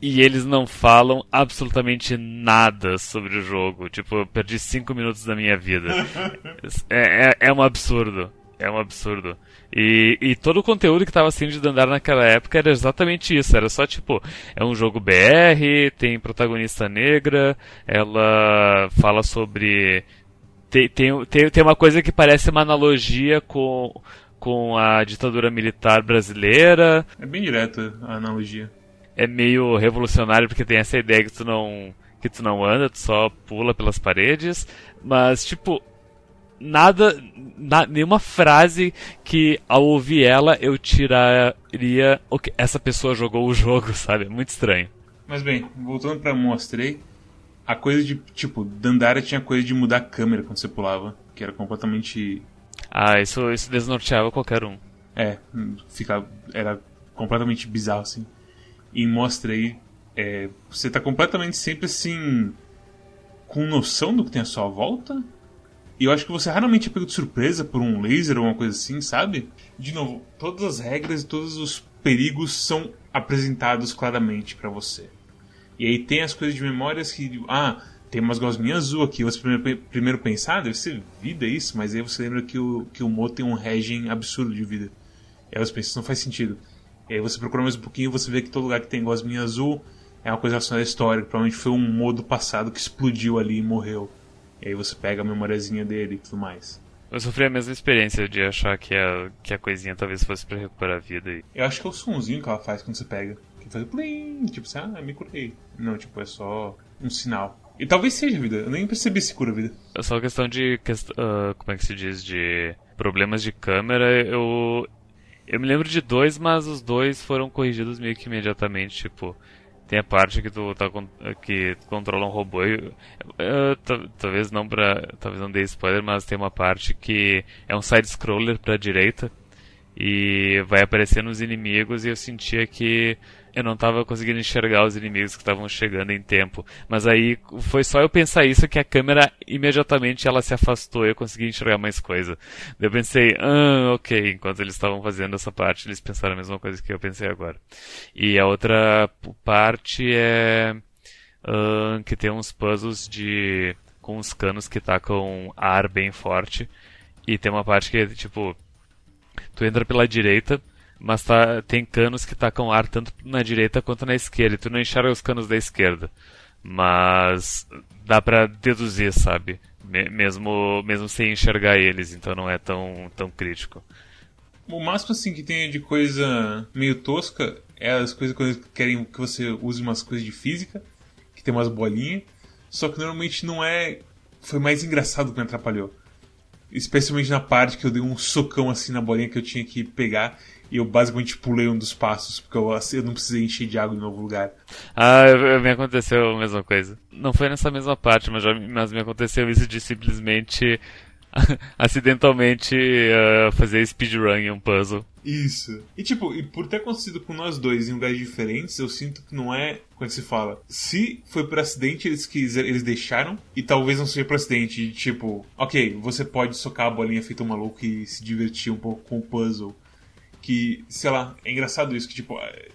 e eles não falam absolutamente nada sobre o jogo. Tipo, eu perdi 5 minutos da minha vida. É, é, é um absurdo. É um absurdo. E, e todo o conteúdo que estava sendo de Dandara naquela época era exatamente isso. Era só tipo, é um jogo BR, tem protagonista negra, ela fala sobre. Tem, tem, tem, tem uma coisa que parece uma analogia com, com a ditadura militar brasileira. É bem direta a analogia. É meio revolucionário porque tem essa ideia que tu não que tu não anda, tu só pula pelas paredes, mas tipo, nada, na, nenhuma frase que ao ouvir ela eu tiraria okay, essa pessoa jogou o jogo, sabe? É muito estranho. Mas bem, voltando pra mostrei, a coisa de, tipo, Dandara tinha coisa de mudar a câmera quando você pulava, que era completamente... Ah, isso, isso desnorteava qualquer um. É, fica, era completamente bizarro, assim. E mostrei, é, você tá completamente sempre, assim, com noção do que tem à sua volta, e eu acho que você raramente é pego de surpresa por um laser ou uma coisa assim, sabe? De novo, todas as regras e todos os perigos são apresentados claramente para você. E aí tem as coisas de memórias que. Ah, tem umas gosminhas azul aqui. Você primeiro, primeiro pensar, ah, deve ser vida isso, mas aí você lembra que o, que o Mo tem um regen absurdo de vida. E aí você pensa, isso não faz sentido. E aí você procura mais um pouquinho você vê que todo lugar que tem gosminha azul é uma coisa relacionada à história. Provavelmente foi um modo passado que explodiu ali e morreu. E aí você pega a memoriazinha dele e tudo mais. Eu sofri a mesma experiência de achar que a, que a coisinha talvez fosse para recuperar a vida. E... Eu acho que é o sonzinho que ela faz quando você pega. Que faz plim, tipo assim, ah, me curei. Não, tipo, é só um sinal. E talvez seja vida, eu nem percebi se cura a vida. É só questão de. Uh, como é que se diz? De problemas de câmera, eu. Eu me lembro de dois, mas os dois foram corrigidos meio que imediatamente. Tipo, tem a parte que tu tá que tu controla um robô. Eu, eu, talvez não para, talvez não dê spoiler, mas tem uma parte que é um side scroller para direita e vai aparecendo os inimigos e eu sentia que eu não estava conseguindo enxergar os inimigos que estavam chegando em tempo. Mas aí foi só eu pensar isso que a câmera imediatamente ela se afastou e eu consegui enxergar mais coisa. Eu pensei, ah, ok, enquanto eles estavam fazendo essa parte, eles pensaram a mesma coisa que eu pensei agora. E a outra parte é uh, que tem uns puzzles de com uns canos que tacam ar bem forte. E tem uma parte que é tipo, tu entra pela direita mas tá, tem canos que tacam ar tanto na direita quanto na esquerda, e tu não enxerga os canos da esquerda. Mas dá pra deduzir, sabe? Mesmo, mesmo sem enxergar eles, então não é tão, tão crítico. O máximo assim que tem de coisa meio tosca é as coisas que querem que você use umas coisas de física, que tem umas bolinhas, só que normalmente não é. Foi mais engraçado que me atrapalhou. Especialmente na parte que eu dei um socão assim na bolinha que eu tinha que pegar e eu basicamente pulei um dos passos, porque eu, eu não precisei encher de água em novo lugar. Ah, me aconteceu a mesma coisa. Não foi nessa mesma parte, mas, já, mas me aconteceu isso de simplesmente acidentalmente uh, fazer speedrun em um puzzle. Isso. E tipo, e por ter acontecido com nós dois em lugares diferentes, eu sinto que não é. É se fala? Se foi por acidente, eles quiseram, eles deixaram, e talvez não seja por acidente. Tipo, ok, você pode socar a bolinha feito um maluco e se divertir um pouco com o puzzle que, sei lá, é engraçado isso, que tipo, é,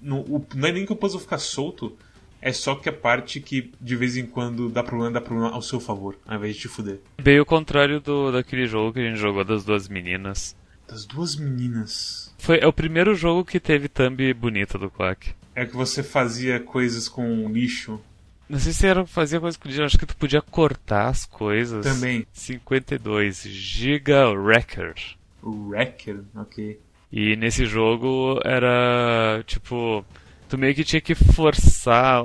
não, não é nem que o puzzle fica solto, é só que a parte que de vez em quando dá problema, dá problema ao seu favor, ao invés de te fuder. Bem o contrário do, daquele jogo que a gente jogou das duas meninas. Das duas meninas. Foi, é o primeiro jogo que teve thumb bonita do Quack. É que você fazia coisas com lixo. Não sei se era fazia coisa com lixo, acho que tu podia cortar as coisas. Também. 52, Giga Wrecker. Wrecker, ok. E nesse jogo era tipo. Tu meio que tinha que forçar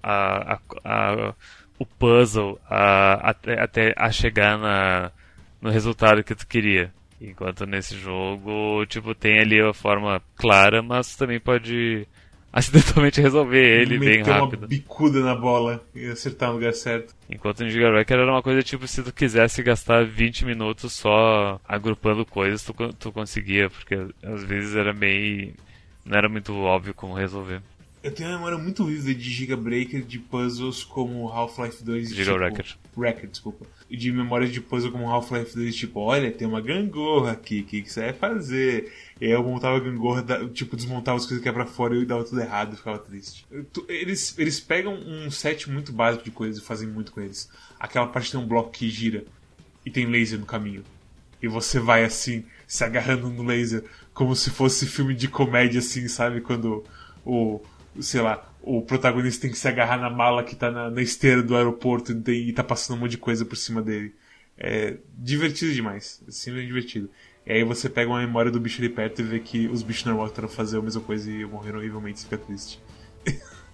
a, a, a o puzzle a, até, até a chegar na, no resultado que tu queria. Enquanto nesse jogo, tipo, tem ali a forma clara, mas também pode acidentalmente resolver ele bem rápido. uma bicuda na bola e acertar no lugar certo. Enquanto no Giga Wrecker era uma coisa tipo, se tu quisesse gastar 20 minutos só agrupando coisas, tu, tu conseguia, porque às vezes era meio... não era muito óbvio como resolver. Eu tenho uma memória muito vívida de Giga Breaker, de puzzles como Half-Life 2 Giga tipo. Wrecker, desculpa. De memórias de puzzle como Half-Life 2, tipo, olha, tem uma gangorra aqui, o que, que você vai fazer? E aí eu montava a gangorra, tipo, desmontava as coisas que ia pra fora e dava tudo errado ficava triste. Eles, eles pegam um set muito básico de coisas e fazem muito com eles. Aquela parte tem um bloco que gira e tem laser no caminho. E você vai assim, se agarrando no laser, como se fosse filme de comédia, assim, sabe? Quando o sei lá, o protagonista tem que se agarrar na mala que tá na, na esteira do aeroporto e, e tá passando um monte de coisa por cima dele. É divertido demais. É simplesmente divertido. E aí você pega uma memória do bicho ali perto e vê que os bichos normal tentaram fazer a mesma coisa e morreram horrivelmente, fica triste.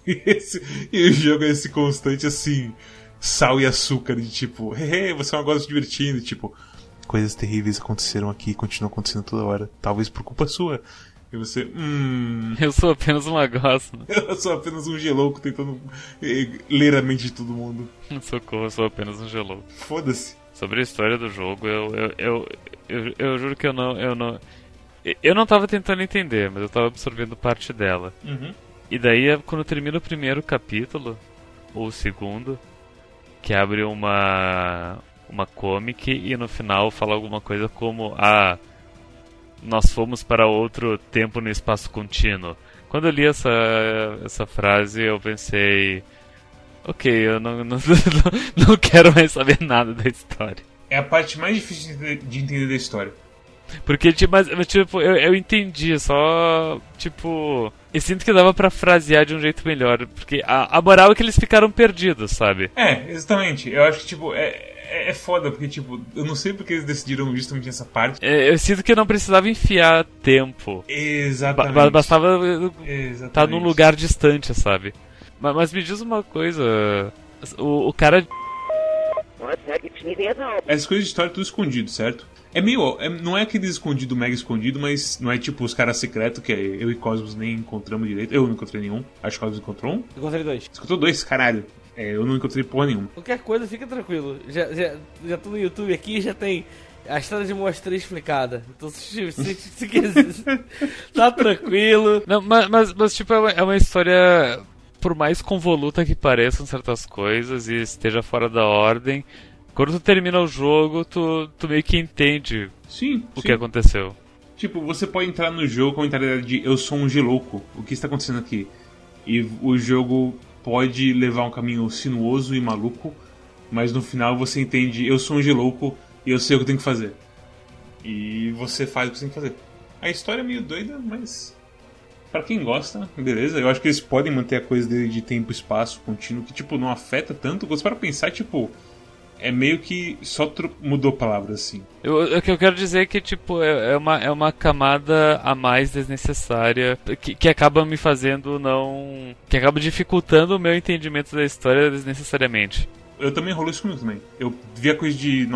e, esse, e o jogo é esse constante assim, sal e açúcar, de tipo, hey, você é uma coisa se divertindo, tipo, coisas terríveis aconteceram aqui e continuam acontecendo toda hora. Talvez por culpa sua. E você, hum. Eu sou apenas uma gosma. Eu sou apenas um gelouco tentando eh, ler a mente de todo mundo. Socorro, eu sou apenas um gelouco. Foda-se. Sobre a história do jogo, eu, eu, eu, eu, eu juro que eu não, eu não. Eu não tava tentando entender, mas eu tava absorvendo parte dela. Uhum. E daí, quando termina o primeiro capítulo, ou o segundo, que abre uma uma comic e no final fala alguma coisa como ah, nós fomos para outro tempo no espaço contínuo. Quando eu li essa, essa frase, eu pensei. Ok, eu não, não, não quero mais saber nada da história. É a parte mais difícil de entender da história. Porque, tipo, tipo eu, eu entendi, só. Tipo. Eu sinto que dava para frasear de um jeito melhor. Porque a, a moral é que eles ficaram perdidos, sabe? É, exatamente. Eu acho que, tipo, é, é, é foda, porque, tipo, eu não sei porque eles decidiram justamente essa parte. É, eu sinto que não precisava enfiar tempo. Exatamente. Ba bastava estar tá num lugar distante, sabe? Mas, mas, me diz uma coisa. O, o cara. As coisas de história tudo escondido, certo? É meio. É, não é aquele escondido mega escondido, mas não é tipo os caras secretos que eu e Cosmos nem encontramos direito. Eu não encontrei nenhum. Acho que Cosmos encontrou um. Encontrei dois. Você encontrou dois? Caralho. É, eu não encontrei porra nenhuma. Qualquer coisa, fica tranquilo. Já, já, já tô no YouTube aqui já tem a história de Mostra explicada. Então, se, se, se quiser, tá tranquilo. Não, mas, mas, mas, tipo, é uma, é uma história, por mais convoluta que pareçam certas coisas e esteja fora da ordem, quando tu termina o jogo, tu, tu meio que entende sim, o sim. que aconteceu. Tipo, você pode entrar no jogo com a mentalidade de eu sou um gelouco, o que está acontecendo aqui? E o jogo pode levar um caminho sinuoso e maluco, mas no final você entende, eu sou um gelouco e eu sei o que eu tenho que fazer. E você faz o que você tem que fazer. A história é meio doida, mas para quem gosta, beleza. Eu acho que eles podem manter a coisa de tempo e espaço contínuo, que tipo não afeta tanto. Você para pensar, tipo, é meio que só mudou palavras assim. Eu, o que eu quero dizer é que tipo é, é, uma, é uma camada a mais desnecessária que, que acaba me fazendo não que acaba dificultando o meu entendimento da história desnecessariamente. Eu também rolou isso comigo também. Eu vi a coisa de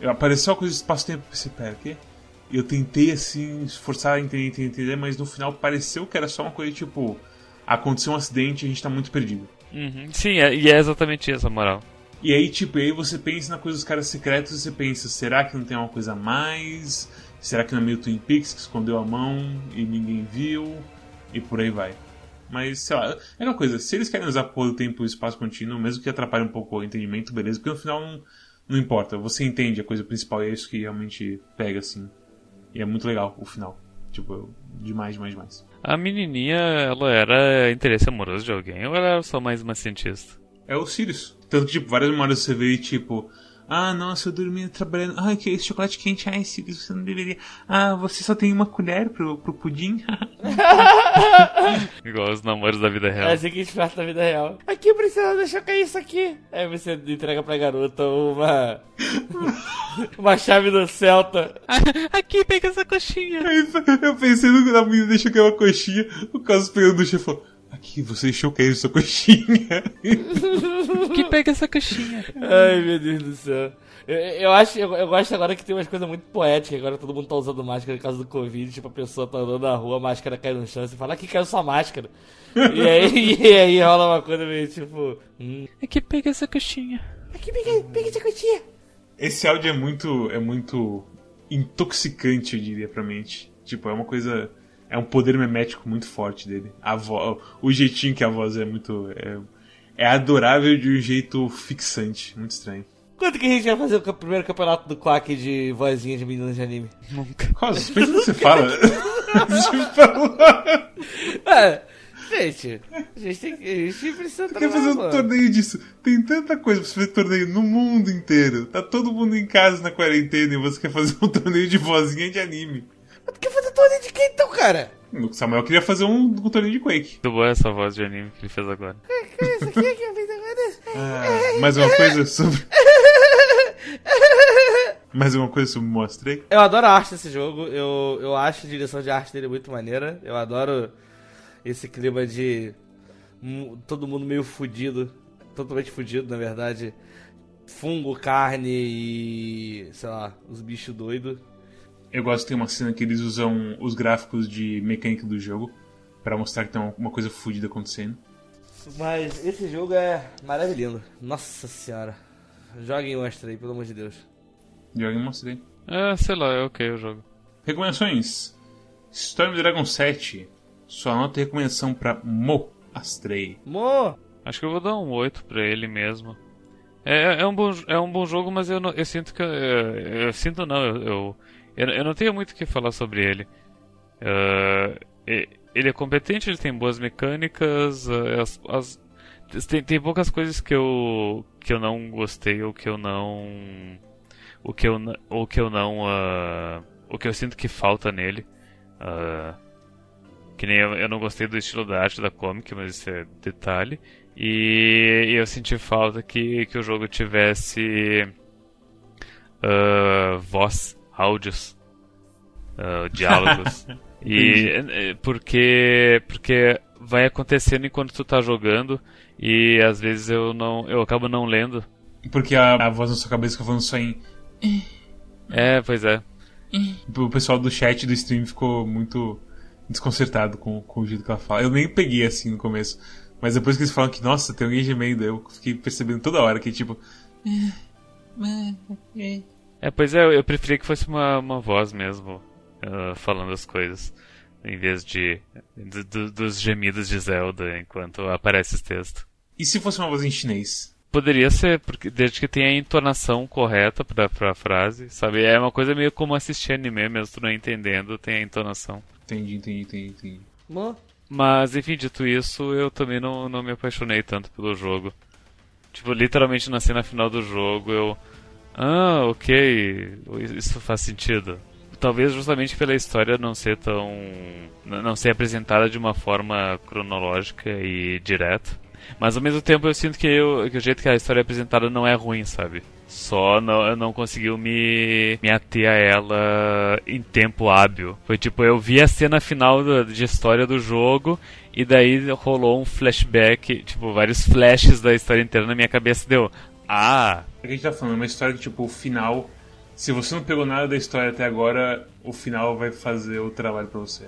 eu, apareceu a coisa de espaço-tempo, pensei, pera, o quê? Eu tentei assim esforçar a entender, entender, entender, mas no final pareceu que era só uma coisa tipo aconteceu um acidente e a gente tá muito perdido. Uhum. Sim, é, e é exatamente essa a moral. E aí, tipo, aí você pensa na coisa dos caras secretos e você pensa, será que não tem uma coisa a mais? Será que não é meio Twin Peaks que escondeu a mão e ninguém viu? E por aí vai. Mas, sei lá, é uma coisa, se eles querem usar por tempo e espaço contínuo, mesmo que atrapalhe um pouco o entendimento, beleza, porque no final não, não importa, você entende a coisa principal e é isso que realmente pega, assim. E é muito legal o final. Tipo, demais, demais, demais. A menininha, ela era interesse amoroso de alguém ou ela era só mais uma cientista? É o Sirius. Tanto que, tipo, várias memórias você vê, tipo, Ah, nossa, eu dormi trabalhando. Ah, que esse chocolate quente, ah, esse você não deveria. Ah, você só tem uma colher pro, pro pudim? Igual os namoros da vida real. É assim que a gente faz na vida real. Aqui, princesa, deixa eu cair isso aqui. Aí você entrega pra garota uma. uma chave do Celta. Aqui, pega essa coxinha. Eu pensei no na menina deixou cair uma coxinha, o caso pegando do chefe falou. Aqui, você deixou cair sua coxinha. Aqui, pega essa coxinha. Ai, meu Deus do céu. Eu, eu acho, eu, eu gosto agora que tem umas coisas muito poéticas. Agora todo mundo tá usando máscara por causa do Covid. Tipo, a pessoa tá andando na rua, a máscara cai no chão. Você fala, aqui caiu sua máscara. e, aí, e aí rola uma coisa meio tipo. Hum. Aqui, pega essa coxinha. Aqui, pega, pega essa coxinha. Esse áudio é muito, é muito intoxicante, eu diria, pra mente. Tipo, é uma coisa. É um poder memético muito forte dele. A vo, o jeitinho que a voz é muito. É, é adorável de um jeito fixante. Muito estranho. Quando que a gente vai fazer o primeiro campeonato do Quack de vozinha de meninas de anime? Nunca. Quase, pensa no que você fala. é, gente, a gente, tem, a gente precisa Quer fazer um torneio disso? Tem tanta coisa pra fazer torneio no mundo inteiro. Tá todo mundo em casa na quarentena e você quer fazer um torneio de vozinha de anime. Tu quer fazer torneio de quem então, cara? O Samuel queria fazer um, um torneio de Quake. Muito boa essa voz de anime que ele fez agora. Que é isso aqui que eu fiz agora? Ah, mais uma coisa sobre. Mais uma coisa sobre Mostrei. Eu adoro a arte desse jogo. Eu, eu acho a direção de arte dele muito maneira. Eu adoro esse clima de todo mundo meio fudido. Totalmente fudido, na verdade. Fungo, carne e. sei lá, os bichos doidos. Eu gosto que tem uma cena que eles usam os gráficos de mecânica do jogo pra mostrar que tem uma- coisa fodida acontecendo. Mas esse jogo é maravilhoso. Nossa senhora. Joguem o Astra aí, pelo amor de Deus. Joga em Mostrei. É, sei lá, é ok o jogo. Recomendações: Storm Dragon 7. Sua nota e recomendação pra Mo Astrei. Mo! Acho que eu vou dar um 8 pra ele mesmo. É, é, um, bom, é um bom jogo, mas eu, não- eu sinto que. Eu, eu sinto não, eu, eu, eu, eu não tenho muito o que falar sobre ele. E- ele é competente, ele tem boas mecânicas, é, as, as- tem, tem poucas coisas que eu, que eu não gostei ou que eu não. O que eu, ou que eu não. ah, o que eu sinto que falta nele. Ah, que nem eu, eu não gostei do estilo da arte da comic, mas isso é detalhe. E, e eu senti falta que, que o jogo tivesse ah, voz, áudios, ah, diálogos. e eh, porque porque vai acontecendo enquanto tu tá jogando e às vezes eu não eu acabo não lendo. Porque a, a voz na sua cabeça fica falando só em. É, pois é. O pessoal do chat do stream ficou muito desconcertado com, com o jeito que ela fala. Eu nem peguei assim no começo. Mas depois que eles falam que, nossa, tem alguém gemendo, eu fiquei percebendo toda hora que, tipo. É, pois é, eu- preferia que fosse uma, uma voz mesmo ah, falando as coisas. Em vez de do- do- dos gemidos de Zelda enquanto aparece esse texto. E se fosse uma voz em chinês? Poderia ser, porque desde que tenha a entonação correta pra, pra frase, sabe? É uma coisa meio como assistir anime, mesmo tu não entendendo, tem a entonação. Entendi, entendi, entendi, entendi. Mas, enfim, dito isso, eu também não, não me apaixonei tanto pelo jogo. Tipo, literalmente na cena final do jogo, eu... Ah, ok, isso faz sentido. Talvez justamente pela história não ser tão... não ser apresentada de uma forma cronológica e direta. Mas ao mesmo tempo eu sinto que, eu, que o jeito que a história é apresentada não é ruim, sabe? Só não, não conseguiu me, me ater a ela em tempo hábil. Foi tipo, eu vi a cena final da, de história do jogo e daí rolou um flashback, tipo, vários flashes da história inteira na minha cabeça deu. Ah, que a gente tá falando, é uma história que, tipo, o final. Se você não pegou nada da história até agora, o final vai fazer o trabalho pra você.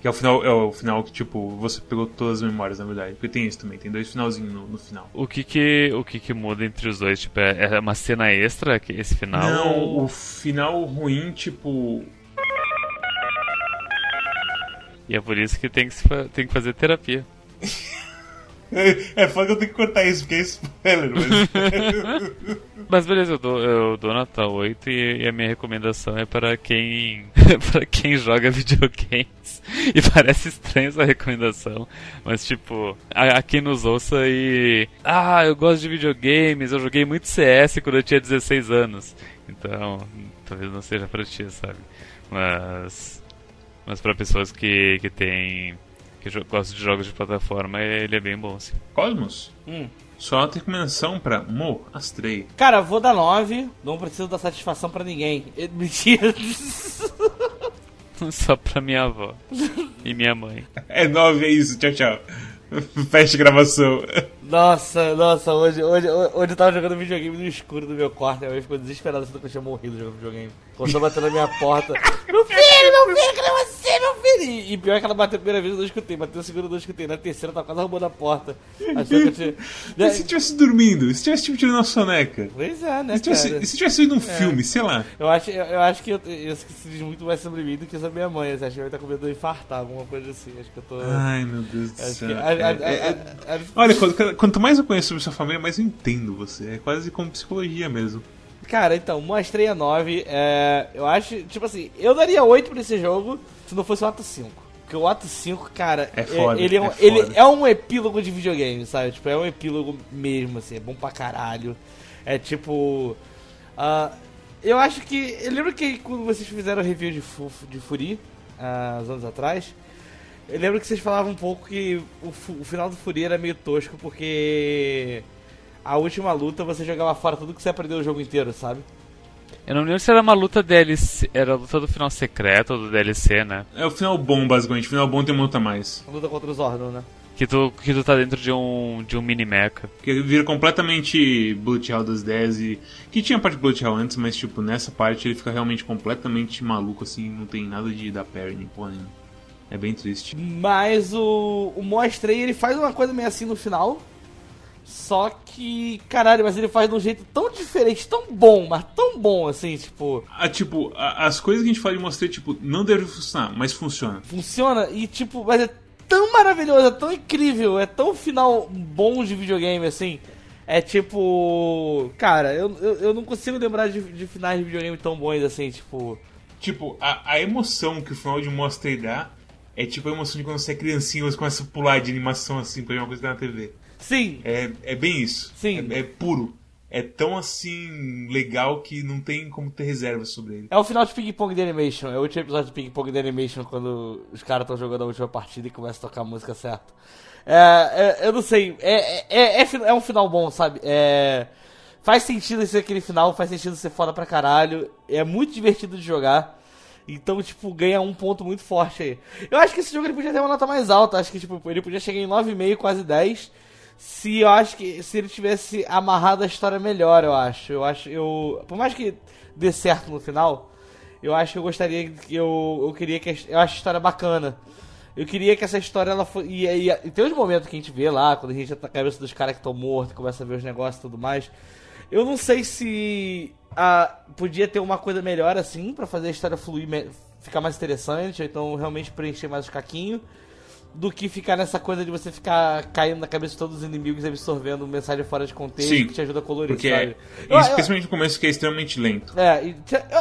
Que é o final, é o final que, tipo, você pegou todas as memórias, na verdade. Porque tem isso também, tem dois finalzinhos no, no final. o que que, o que que muda entre os dois? Tipo, é, é uma cena extra, que- esse final? Não, o final ruim, tipo. E é por isso que tem que, tem que fazer terapia. É, é foda que eu tenho que cortar isso, porque é spoiler, mas. Mas beleza, eu dou, eu dou nota 8 e, e a minha recomendação é para quem. para quem joga videogames. E parece estranha essa recomendação. Mas tipo, a, quem nos ouça e. Ah, eu gosto de videogames, eu joguei muito CS quando eu tinha 16 anos. Então, talvez não seja pra ti, sabe? Mas. Mas para pessoas que, que têm que gosta de jogos de plataforma, ele é bem bom, sim. Cosmos? Hum. Só uma recomendação pra Mo, Astrei. Cara, vou dar 9. Não preciso dar satisfação pra ninguém. Mentira. Só pra minha avó e minha mãe. É 9, é isso. Tchau, tchau. Fecha a gravação. Nossa, nossa, hoje, hoje, hoje eu tava jogando videogame no escuro do meu quarto. Minha mãe ficou desesperada sendo que eu tinha morrido jogando videogame. Começou batendo na minha porta. meu filho, meu filho, cadê você, meu filho? E, e pior é que ela bateu a primeira vez, eu não escutei. Bateu a segunda, eu não escutei. Na terceira, tava quase arrumando a porta. Achou que eu tinha... E se tivesse dormindo? E se tivesse tipo tirando a soneca? Pois é, né, e se tivesse, cara? Se tivesse vendo um é. filme, sei lá? Eu acho, eu, eu acho que eu, eu, se diz muito mais sobre mim do que sobre minha mãe. Eu acho que vai estar com medo de infartar, alguma coisa assim. Acho que eu tô... Ai, meu Deus do céu. Que, a, a, a, Olha, quanto, quanto mais eu conheço sobre sua família, mais eu entendo você. É quase como psicologia mesmo. Cara, então, mostrei a 9. É, eu acho, tipo assim, eu daria 8 pra esse jogo se não fosse o ato 5. Porque o ato 5, cara, é foda, ele, é um, é ele é um epílogo de videogame, sabe? Tipo, é um epílogo mesmo, assim, é bom pra caralho. É tipo. Uh, eu acho que. Eu lembro que quando vocês fizeram o review de, de Furi, uh, uns anos atrás, eu lembro que vocês falavam um pouco que o, o final do Furi era meio tosco porque a última luta você jogava fora tudo que você aprendeu o jogo inteiro, sabe? Eu não lembro se era uma luta DLC. Era a luta do final secreto ou do DLC, né? É o final bom, basicamente. O final bom tem uma luta mais. A luta contra os Zordon, né? Que tu, que tu tá dentro de um, de um mini mecha. Que vira completamente Bullet Hell das 10 e. Que tinha parte de Bullet Hell antes, mas tipo, nessa parte ele fica realmente completamente maluco, assim, não tem nada de dar parry nem porra nenhuma. É bem triste. Mas o, o Mostrei, ele faz uma coisa meio assim no final. Só que, caralho, mas ele faz de um jeito tão diferente, tão bom, mas tão bom assim, tipo. Ah, tipo, a, as coisas que a gente fala de Mostrei, tipo, não deve funcionar, mas funciona. Funciona e, tipo, mas é tão maravilhoso, é tão incrível, é tão final bom de videogame assim. É tipo. Cara, eu, eu, eu não consigo lembrar de, de finais de videogame tão bons assim, tipo. Tipo, a, a emoção que o final de Mostrei dá é tipo a emoção de quando você é criancinha, você começa a pular de animação assim pra ver uma coisa que tá na TV. Sim. É, é bem isso. Sim. É, é, puro. É tão assim legal que não tem como ter reservas sobre ele. É o final de Ping Pong The Animation. É o último episódio de Ping Pong The Animation quando os caras estão jogando a última partida e começa a tocar a música certa. É, é, eu não sei. É, é, é, é, um final bom, sabe? É, faz sentido ser aquele final, faz sentido ser foda pra caralho. É muito divertido de jogar. Então, tipo, ganha um ponto muito forte aí. Eu acho que esse jogo ele podia ter uma nota mais alta. Acho que, tipo, ele podia chegar em 9,5, quase 10. Se eu acho que se ele tivesse amarrado a história melhor, eu acho. Eu acho, eu. Por mais que dê certo no final, eu acho que eu gostaria que eu. Eu queria que. Eu acho a história bacana. Eu queria que essa história ela fosse. E, e, e, tem uns momentos que a gente vê lá, quando a gente já tá na cabeça dos caras que estão mortos, começa a ver os negócios e tudo mais. Eu não sei se ah, podia ter uma coisa melhor assim para fazer a história fluir, ficar mais interessante, ou então realmente preencher mais os caquinhos, do que ficar nessa coisa de você ficar caindo na cabeça de todos os inimigos e absorvendo mensagem fora de contexto Sim, que te ajuda a colorir, porque sabe? É, especialmente no começo que é extremamente lento. É, eu,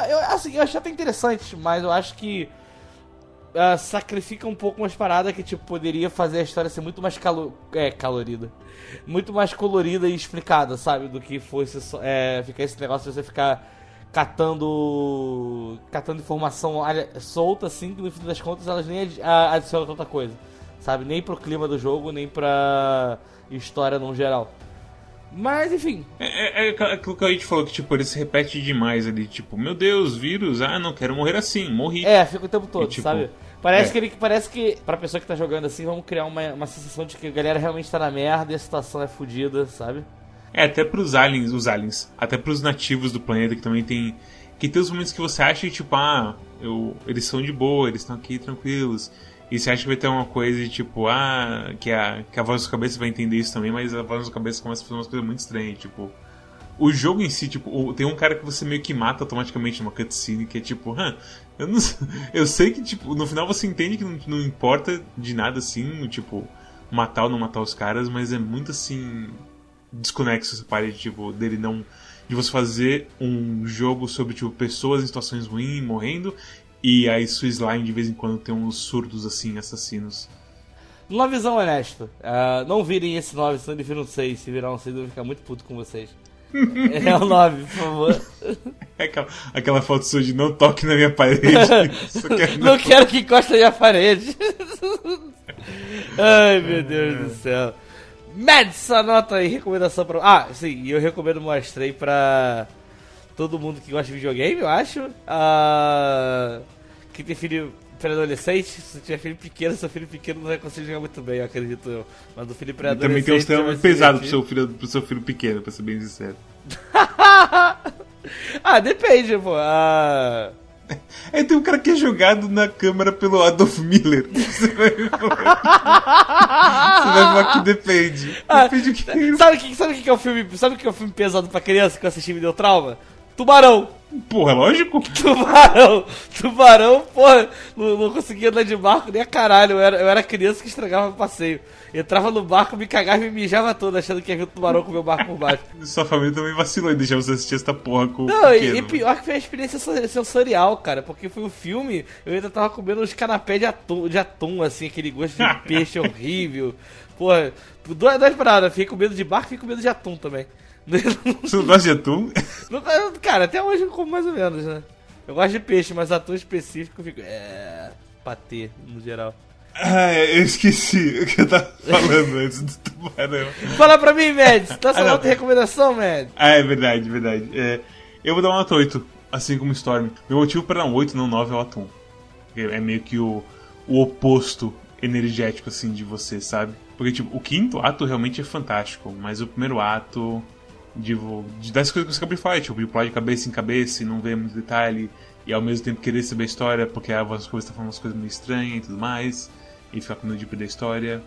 eu, assim, eu achei até interessante, mas eu acho que uh, sacrifica um pouco umas paradas que tipo, poderia fazer a história ser muito mais calo é, calorida muito mais colorida e explicada, sabe? Do que fosse é, ficar esse negócio de você ficar catando catando informação solta assim que no fim das contas elas nem adicionam tanta coisa sabe? Nem pro clima do jogo nem pra história no geral mas enfim é, é, é aquilo que a gente falou que tipo ele se repete demais ali tipo meu Deus vírus ah não quero morrer assim morri é fica o tempo todo e, tipo, sabe Parece é. que ele parece que, pra pessoa que tá jogando assim, vamos criar uma, uma sensação de que a galera realmente tá na merda e a situação é fodida, sabe? É, até pros aliens, os aliens, até pros nativos do planeta que também tem. Que tem os momentos que você acha que, tipo, ah, eu, eles são de boa, eles estão aqui tranquilos. E você acha que vai ter uma coisa de tipo, ah, que a, que a voz da cabeça vai entender isso também, mas a voz da cabeça começa a fazer umas coisas muito estranhas, tipo. O jogo em si, tipo, tem um cara que você meio que mata automaticamente numa cutscene, que é tipo, hã, eu, não, eu sei que, tipo, no final você entende que não, não importa de nada assim, tipo, matar ou não matar os caras, mas é muito assim. desconexo essa parte, tipo, dele não. de você fazer um jogo sobre, tipo, pessoas em situações ruins, morrendo, e aí sua slime de vez em quando tem uns surdos assim, assassinos. Numa visão honesta, uh, não virem esse 9, senão ele vira um 6. Se virar um 6, eu vou ficar muito puto com vocês. é o 9, por favor. É aquela, aquela foto sua de não toque na minha parede. quero não quero que encoste na minha parede. Ai, meu Deus do céu. Mads, anota aí, recomendação pra. Ah, sim, eu recomendo mostrei pra todo mundo que gosta de videogame, eu acho. Uh, que tem filho pré-adolescente, se tiver filho pequeno, seu filho pequeno não vai conseguir jogar muito bem, eu acredito eu. Mas do filho pré-adolescente. Também tem uns temas pesados pro seu, filho, pro seu filho pequeno, pra ser bem sincero. ah, depende, pô. Ah. Aí tem um cara que é jogado na câmera pelo Adolf Miller. Você vai falar que depende. Ah, depende o que. Sabe o que, sabe que, que é o filme? Sabe o que é o filme pesado pra criança que eu assisti e me deu trauma? Tubarão. Porra, é lógico. Tubarão. Tubarão, porra, não, não conseguia andar de barco nem a caralho. Eu era, eu era criança que estragava o passeio. Entrava no barco, me cagava e me mijava todo, achando que ia vir o tubarão com o meu barco por baixo. Sua família também vacilou em deixar você assistir essa porra com Não, o e, e pior que foi a experiência sensorial, cara, porque foi o um filme, eu ainda tava comendo uns canapés de atum, de atum, assim, aquele gosto de peixe horrível. Porra, duas, duas paradas, fiquei com medo de barco e fiquei com medo de atum também. Você não gosta de atum? cara, até hoje eu como mais ou menos, né? Eu gosto de peixe, mas atum específico eu fico. É. patê, no geral. Ah, eu esqueci o que eu tava falando antes do tubarão. Fala pra mim, Mads. Sua ah, nota de recomendação, Mads? Ah, é verdade, verdade. É, eu vou dar uma nota 8, assim como Storm. Meu motivo para dar um 8, não 9 é o atum. É meio que o, o oposto energético, assim, de você, sabe? Porque, tipo, o quinto ato realmente é fantástico, mas o primeiro ato de, de das coisas que você acabou tipo, de pular de cabeça em cabeça e não ver muito detalhe, e ao mesmo tempo querer saber a história porque a voz coisas está falando umas coisas meio estranhas e tudo mais, e ficar com medo de perder a história.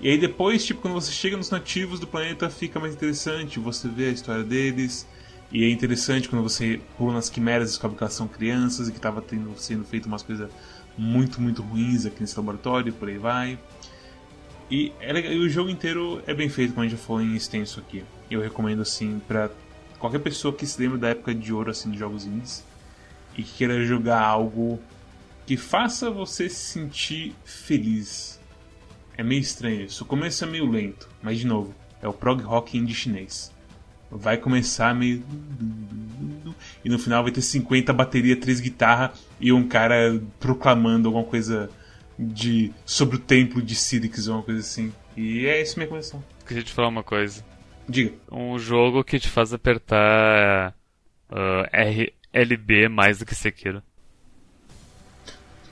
E aí depois, tipo, quando você chega nos nativos do planeta, fica mais interessante, você vê a história deles, e é interessante quando você pula nas quimeras e descobre que elas são crianças e que estava sendo feito umas coisas muito, muito ruins aqui nesse laboratório, por aí vai. E, é e o jogo inteiro é bem feito, como a gente já falou em extenso aqui. Eu recomendo assim para qualquer pessoa que se lembre da época de ouro assim de jogos indies e que queira jogar algo que faça você se sentir feliz. É meio estranho isso. O começo é meio lento, mas de novo, é o prog rock indie chinês. Vai começar meio e no final vai ter 50 bateria, 3 guitarra e um cara proclamando alguma coisa de sobre o templo de Sirix ou uma coisa assim. E é isso minha coleção. Queria te falar uma coisa. Diga. Um jogo que te faz apertar uh, R, LB mais do que Sekiro.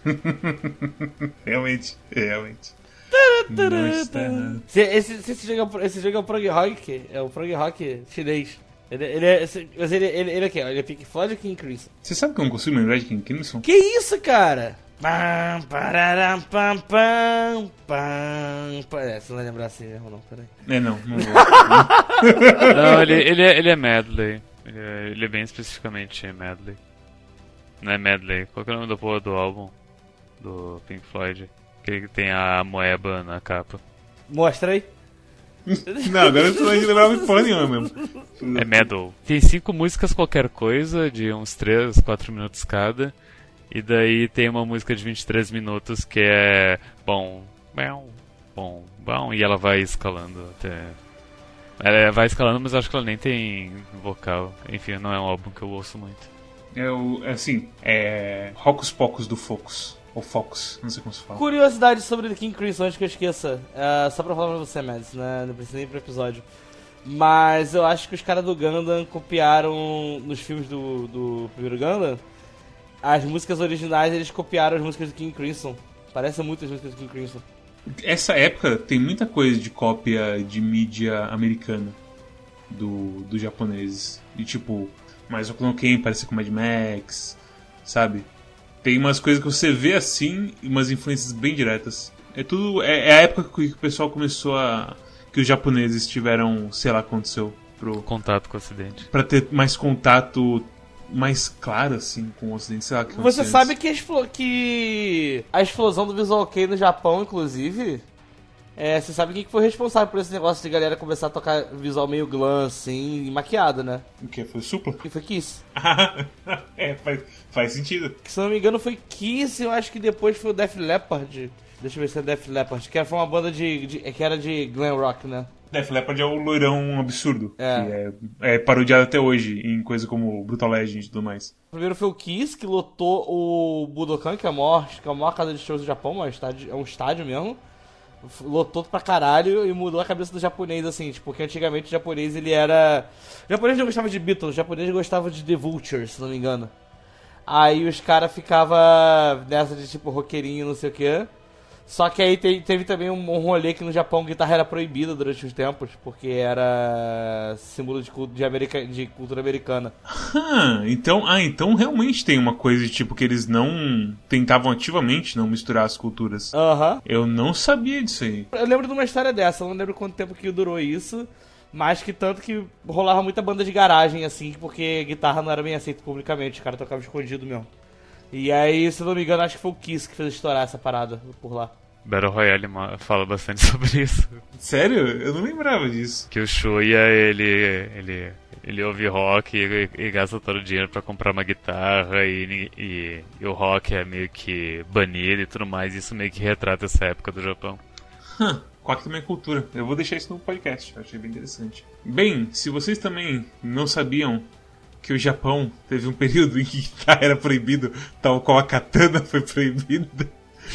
realmente, realmente. Esse, esse, esse, jogo, é, esse jogo é o Prog Rock, é o Prog Rock chinês. Ele, ele, é, ele, ele, ele é o quê? Ele é Pink Floyd ou King Crimson? Você sabe que eu não consigo lembrar de King Crimson? Que isso, cara? Pam, pararam, pam, pam, pam. É, você não vai lembrar assim mesmo, não, peraí. É, não, não vou. não, ele, ele, é, ele é medley. Ele é, ele é bem especificamente medley. Não é medley. Qual é o nome da porra do álbum? Do Pink Floyd? Que tem a moeba na capa. Mostra aí. não, agora eu não lembrar muito porra nenhuma mesmo. É medal. Tem cinco músicas qualquer coisa, de uns 3, 4 minutos cada. E daí tem uma música de 23 minutos que é bom, bom, bom, bom, e ela vai escalando até. Ela vai escalando, mas acho que ela nem tem vocal. Enfim, não é um álbum que eu ouço muito. É o. É assim, é. Rocos Pocos do Focus. Ou Focus, não sei como se fala. Curiosidade sobre The King Crimson, antes que eu esqueça. É, só pra falar pra você, Mads, né? Não precisa ir pro episódio. Mas eu acho que os caras do Gundam copiaram nos filmes do, do primeiro Gundam as músicas originais eles copiaram as músicas do King Crimson. Parecem muito as músicas do King Crimson. Essa época tem muita coisa de cópia de mídia americana do, dos japoneses. E tipo, mais o Clone Ken parece com Mad Max, sabe? Tem umas coisas que você vê assim e umas influências bem diretas. É tudo. É, é a época que o pessoal começou a. que os japoneses tiveram, sei lá, aconteceu. Pro, contato com o Ocidente. Pra ter mais contato mais clara, assim, com o Ocidente. Sei lá, que Você sabe que, que a explosão do Visual Kei no Japão, inclusive, É, você sabe quem que foi responsável por esse negócio de galera começar a tocar visual meio glam, assim, e maquiado, né? O que? Foi supla? Que foi Kiss. é, faz, faz sentido. Que, se não me engano foi Kiss, eu acho que depois foi o Def Leppard. Deixa eu ver se é Def Leppard, que foi uma banda de, de que era de glam rock, né? Def Leppard é o loirão absurdo. É. Que é, é parodiado até hoje em coisa como Brutal Legend e tudo mais. Primeiro foi o Kiss, que lotou o Budokan, que é a maior, que é a maior casa de shows do Japão, é um estádio, é um estádio mesmo. Lotou pra caralho e mudou a cabeça do japonês, assim, tipo, porque antigamente o japonês ele era. O japonês não gostava de Beatles, o japonês gostava de The Vultures, se não me engano. Aí os caras ficavam nessa de tipo roqueirinho, não sei o que. Só que aí te, teve também um, um rolê que no Japão guitarra era proibida durante os tempos, porque era símbolo de, de, america, de cultura americana. Ah, então, ah, então realmente tem uma coisa de tipo que eles não tentavam ativamente não misturar as culturas. Aham. Uhum. Eu não sabia disso aí. Eu lembro de uma história dessa, eu não lembro quanto tempo que durou isso. Mas que tanto que rolava muita banda de garagem, assim, porque guitarra não era bem aceita publicamente, os caras tocavam escondido mesmo. E aí, se eu não me engano, acho que foi o Kiss que fez estourar essa parada por lá. Battle Royale fala bastante sobre isso. Sério? Eu não lembrava disso. Que o Shuya, ele, ele, ele ouve rock e, e gasta todo o dinheiro para comprar uma guitarra e, e, e, o rock é meio que banido e tudo mais. Isso meio que retrata essa época do Japão. Huh. Qual também é cultura. Eu vou deixar isso no podcast, achei bem interessante. Bem, se vocês também não sabiam que o Japão teve um período em que era proibido, tal qual a katana foi proibida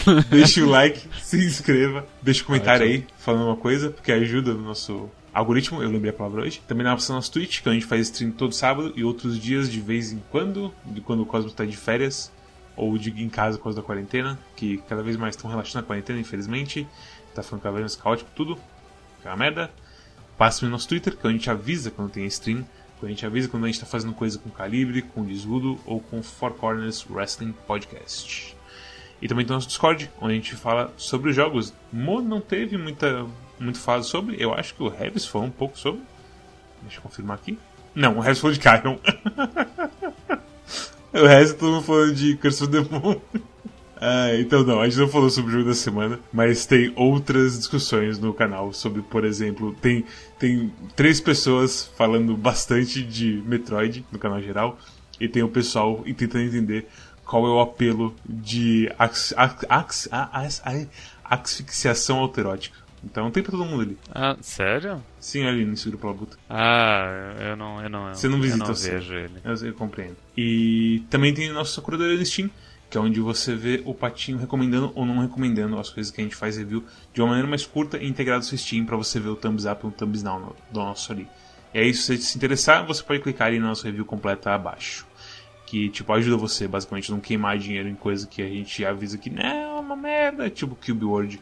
deixe o like, se inscreva, deixe um comentário aí falando uma coisa, porque ajuda no nosso algoritmo, eu lembrei a palavra hoje. Também na nossa Twitch, que a gente faz stream todo sábado e outros dias de vez em quando, de quando o Cosmos está de férias ou de em casa por causa da quarentena, que cada vez mais estão relaxando a quarentena, infelizmente. Tá ficando cada vez mais caótico tudo, que é uma merda. Passe no nosso Twitter, que a gente avisa quando tem stream. A gente avisa quando a gente está fazendo coisa com Calibre, com Desludo ou com Four Corners Wrestling Podcast. E também tem o nosso Discord, onde a gente fala sobre os jogos. Mo não teve muita, muito fala sobre, eu acho que o Revis falou um pouco sobre. Deixa eu confirmar aqui. Não, o Revis falou de Kyron. o resto todo mundo falando de Curse of the Moon. Ah, então não, a gente não falou sobre o jogo da semana, mas tem outras discussões no canal sobre, por exemplo, tem, tem três pessoas falando bastante de Metroid no canal geral, e tem o pessoal tentando entender qual é o apelo de ax, ax, ax, asfixiação autoerótica. Então tem pra todo mundo ali. Ah, sério? Sim, ali no Seguro pela Buta. Ah, eu não, eu não. Você não visita eu não vejo ele. Eu, eu compreendo. E também tem nossa curadoria no Steam, que é onde você vê o Patinho recomendando ou não recomendando as coisas que a gente faz review de uma maneira mais curta e integrada no seu Steam para você ver o thumbs up e o thumbs down do nosso ali. E aí, se você se interessar, você pode clicar ali na nossa review completa abaixo que tipo ajuda você basicamente não queimar dinheiro em coisa que a gente avisa que não é uma merda, tipo Cube World.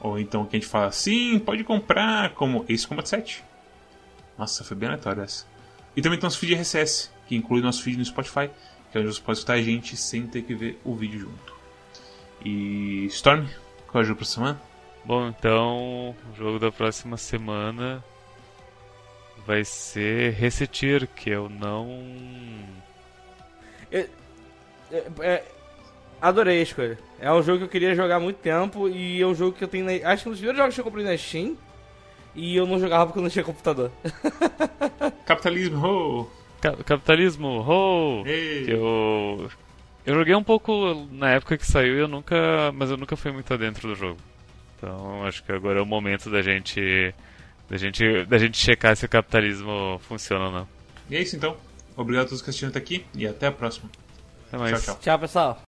Ou então que a gente fala sim, pode comprar, como Ace Combat 7. Nossa, foi bem aleatório essa. E também tem nosso feed RSS, que inclui nosso feed no Spotify, que é onde você pode escutar a gente sem ter que ver o vídeo junto. E Storm, qual é o jogo pra semana? Bom, então o jogo da próxima semana vai ser Resetir, que eu não é, é, é, adorei a escolha. É um jogo que eu queria jogar há muito tempo e é um jogo que eu tenho. Na, acho que um dos primeiros jogos que eu comprei na Steam e eu não jogava porque eu não tinha computador. Capitalismo, capitalismo, ho! Eu. Eu joguei um pouco na época que saiu e eu nunca. Mas eu nunca fui muito adentro do jogo. Então acho que agora é o momento da gente. Da gente, da gente checar se o capitalismo funciona ou não. E é isso então. Obrigado a todos que assistiram até aqui e até a próxima. Até mais. Tchau, tchau. Tchau, pessoal.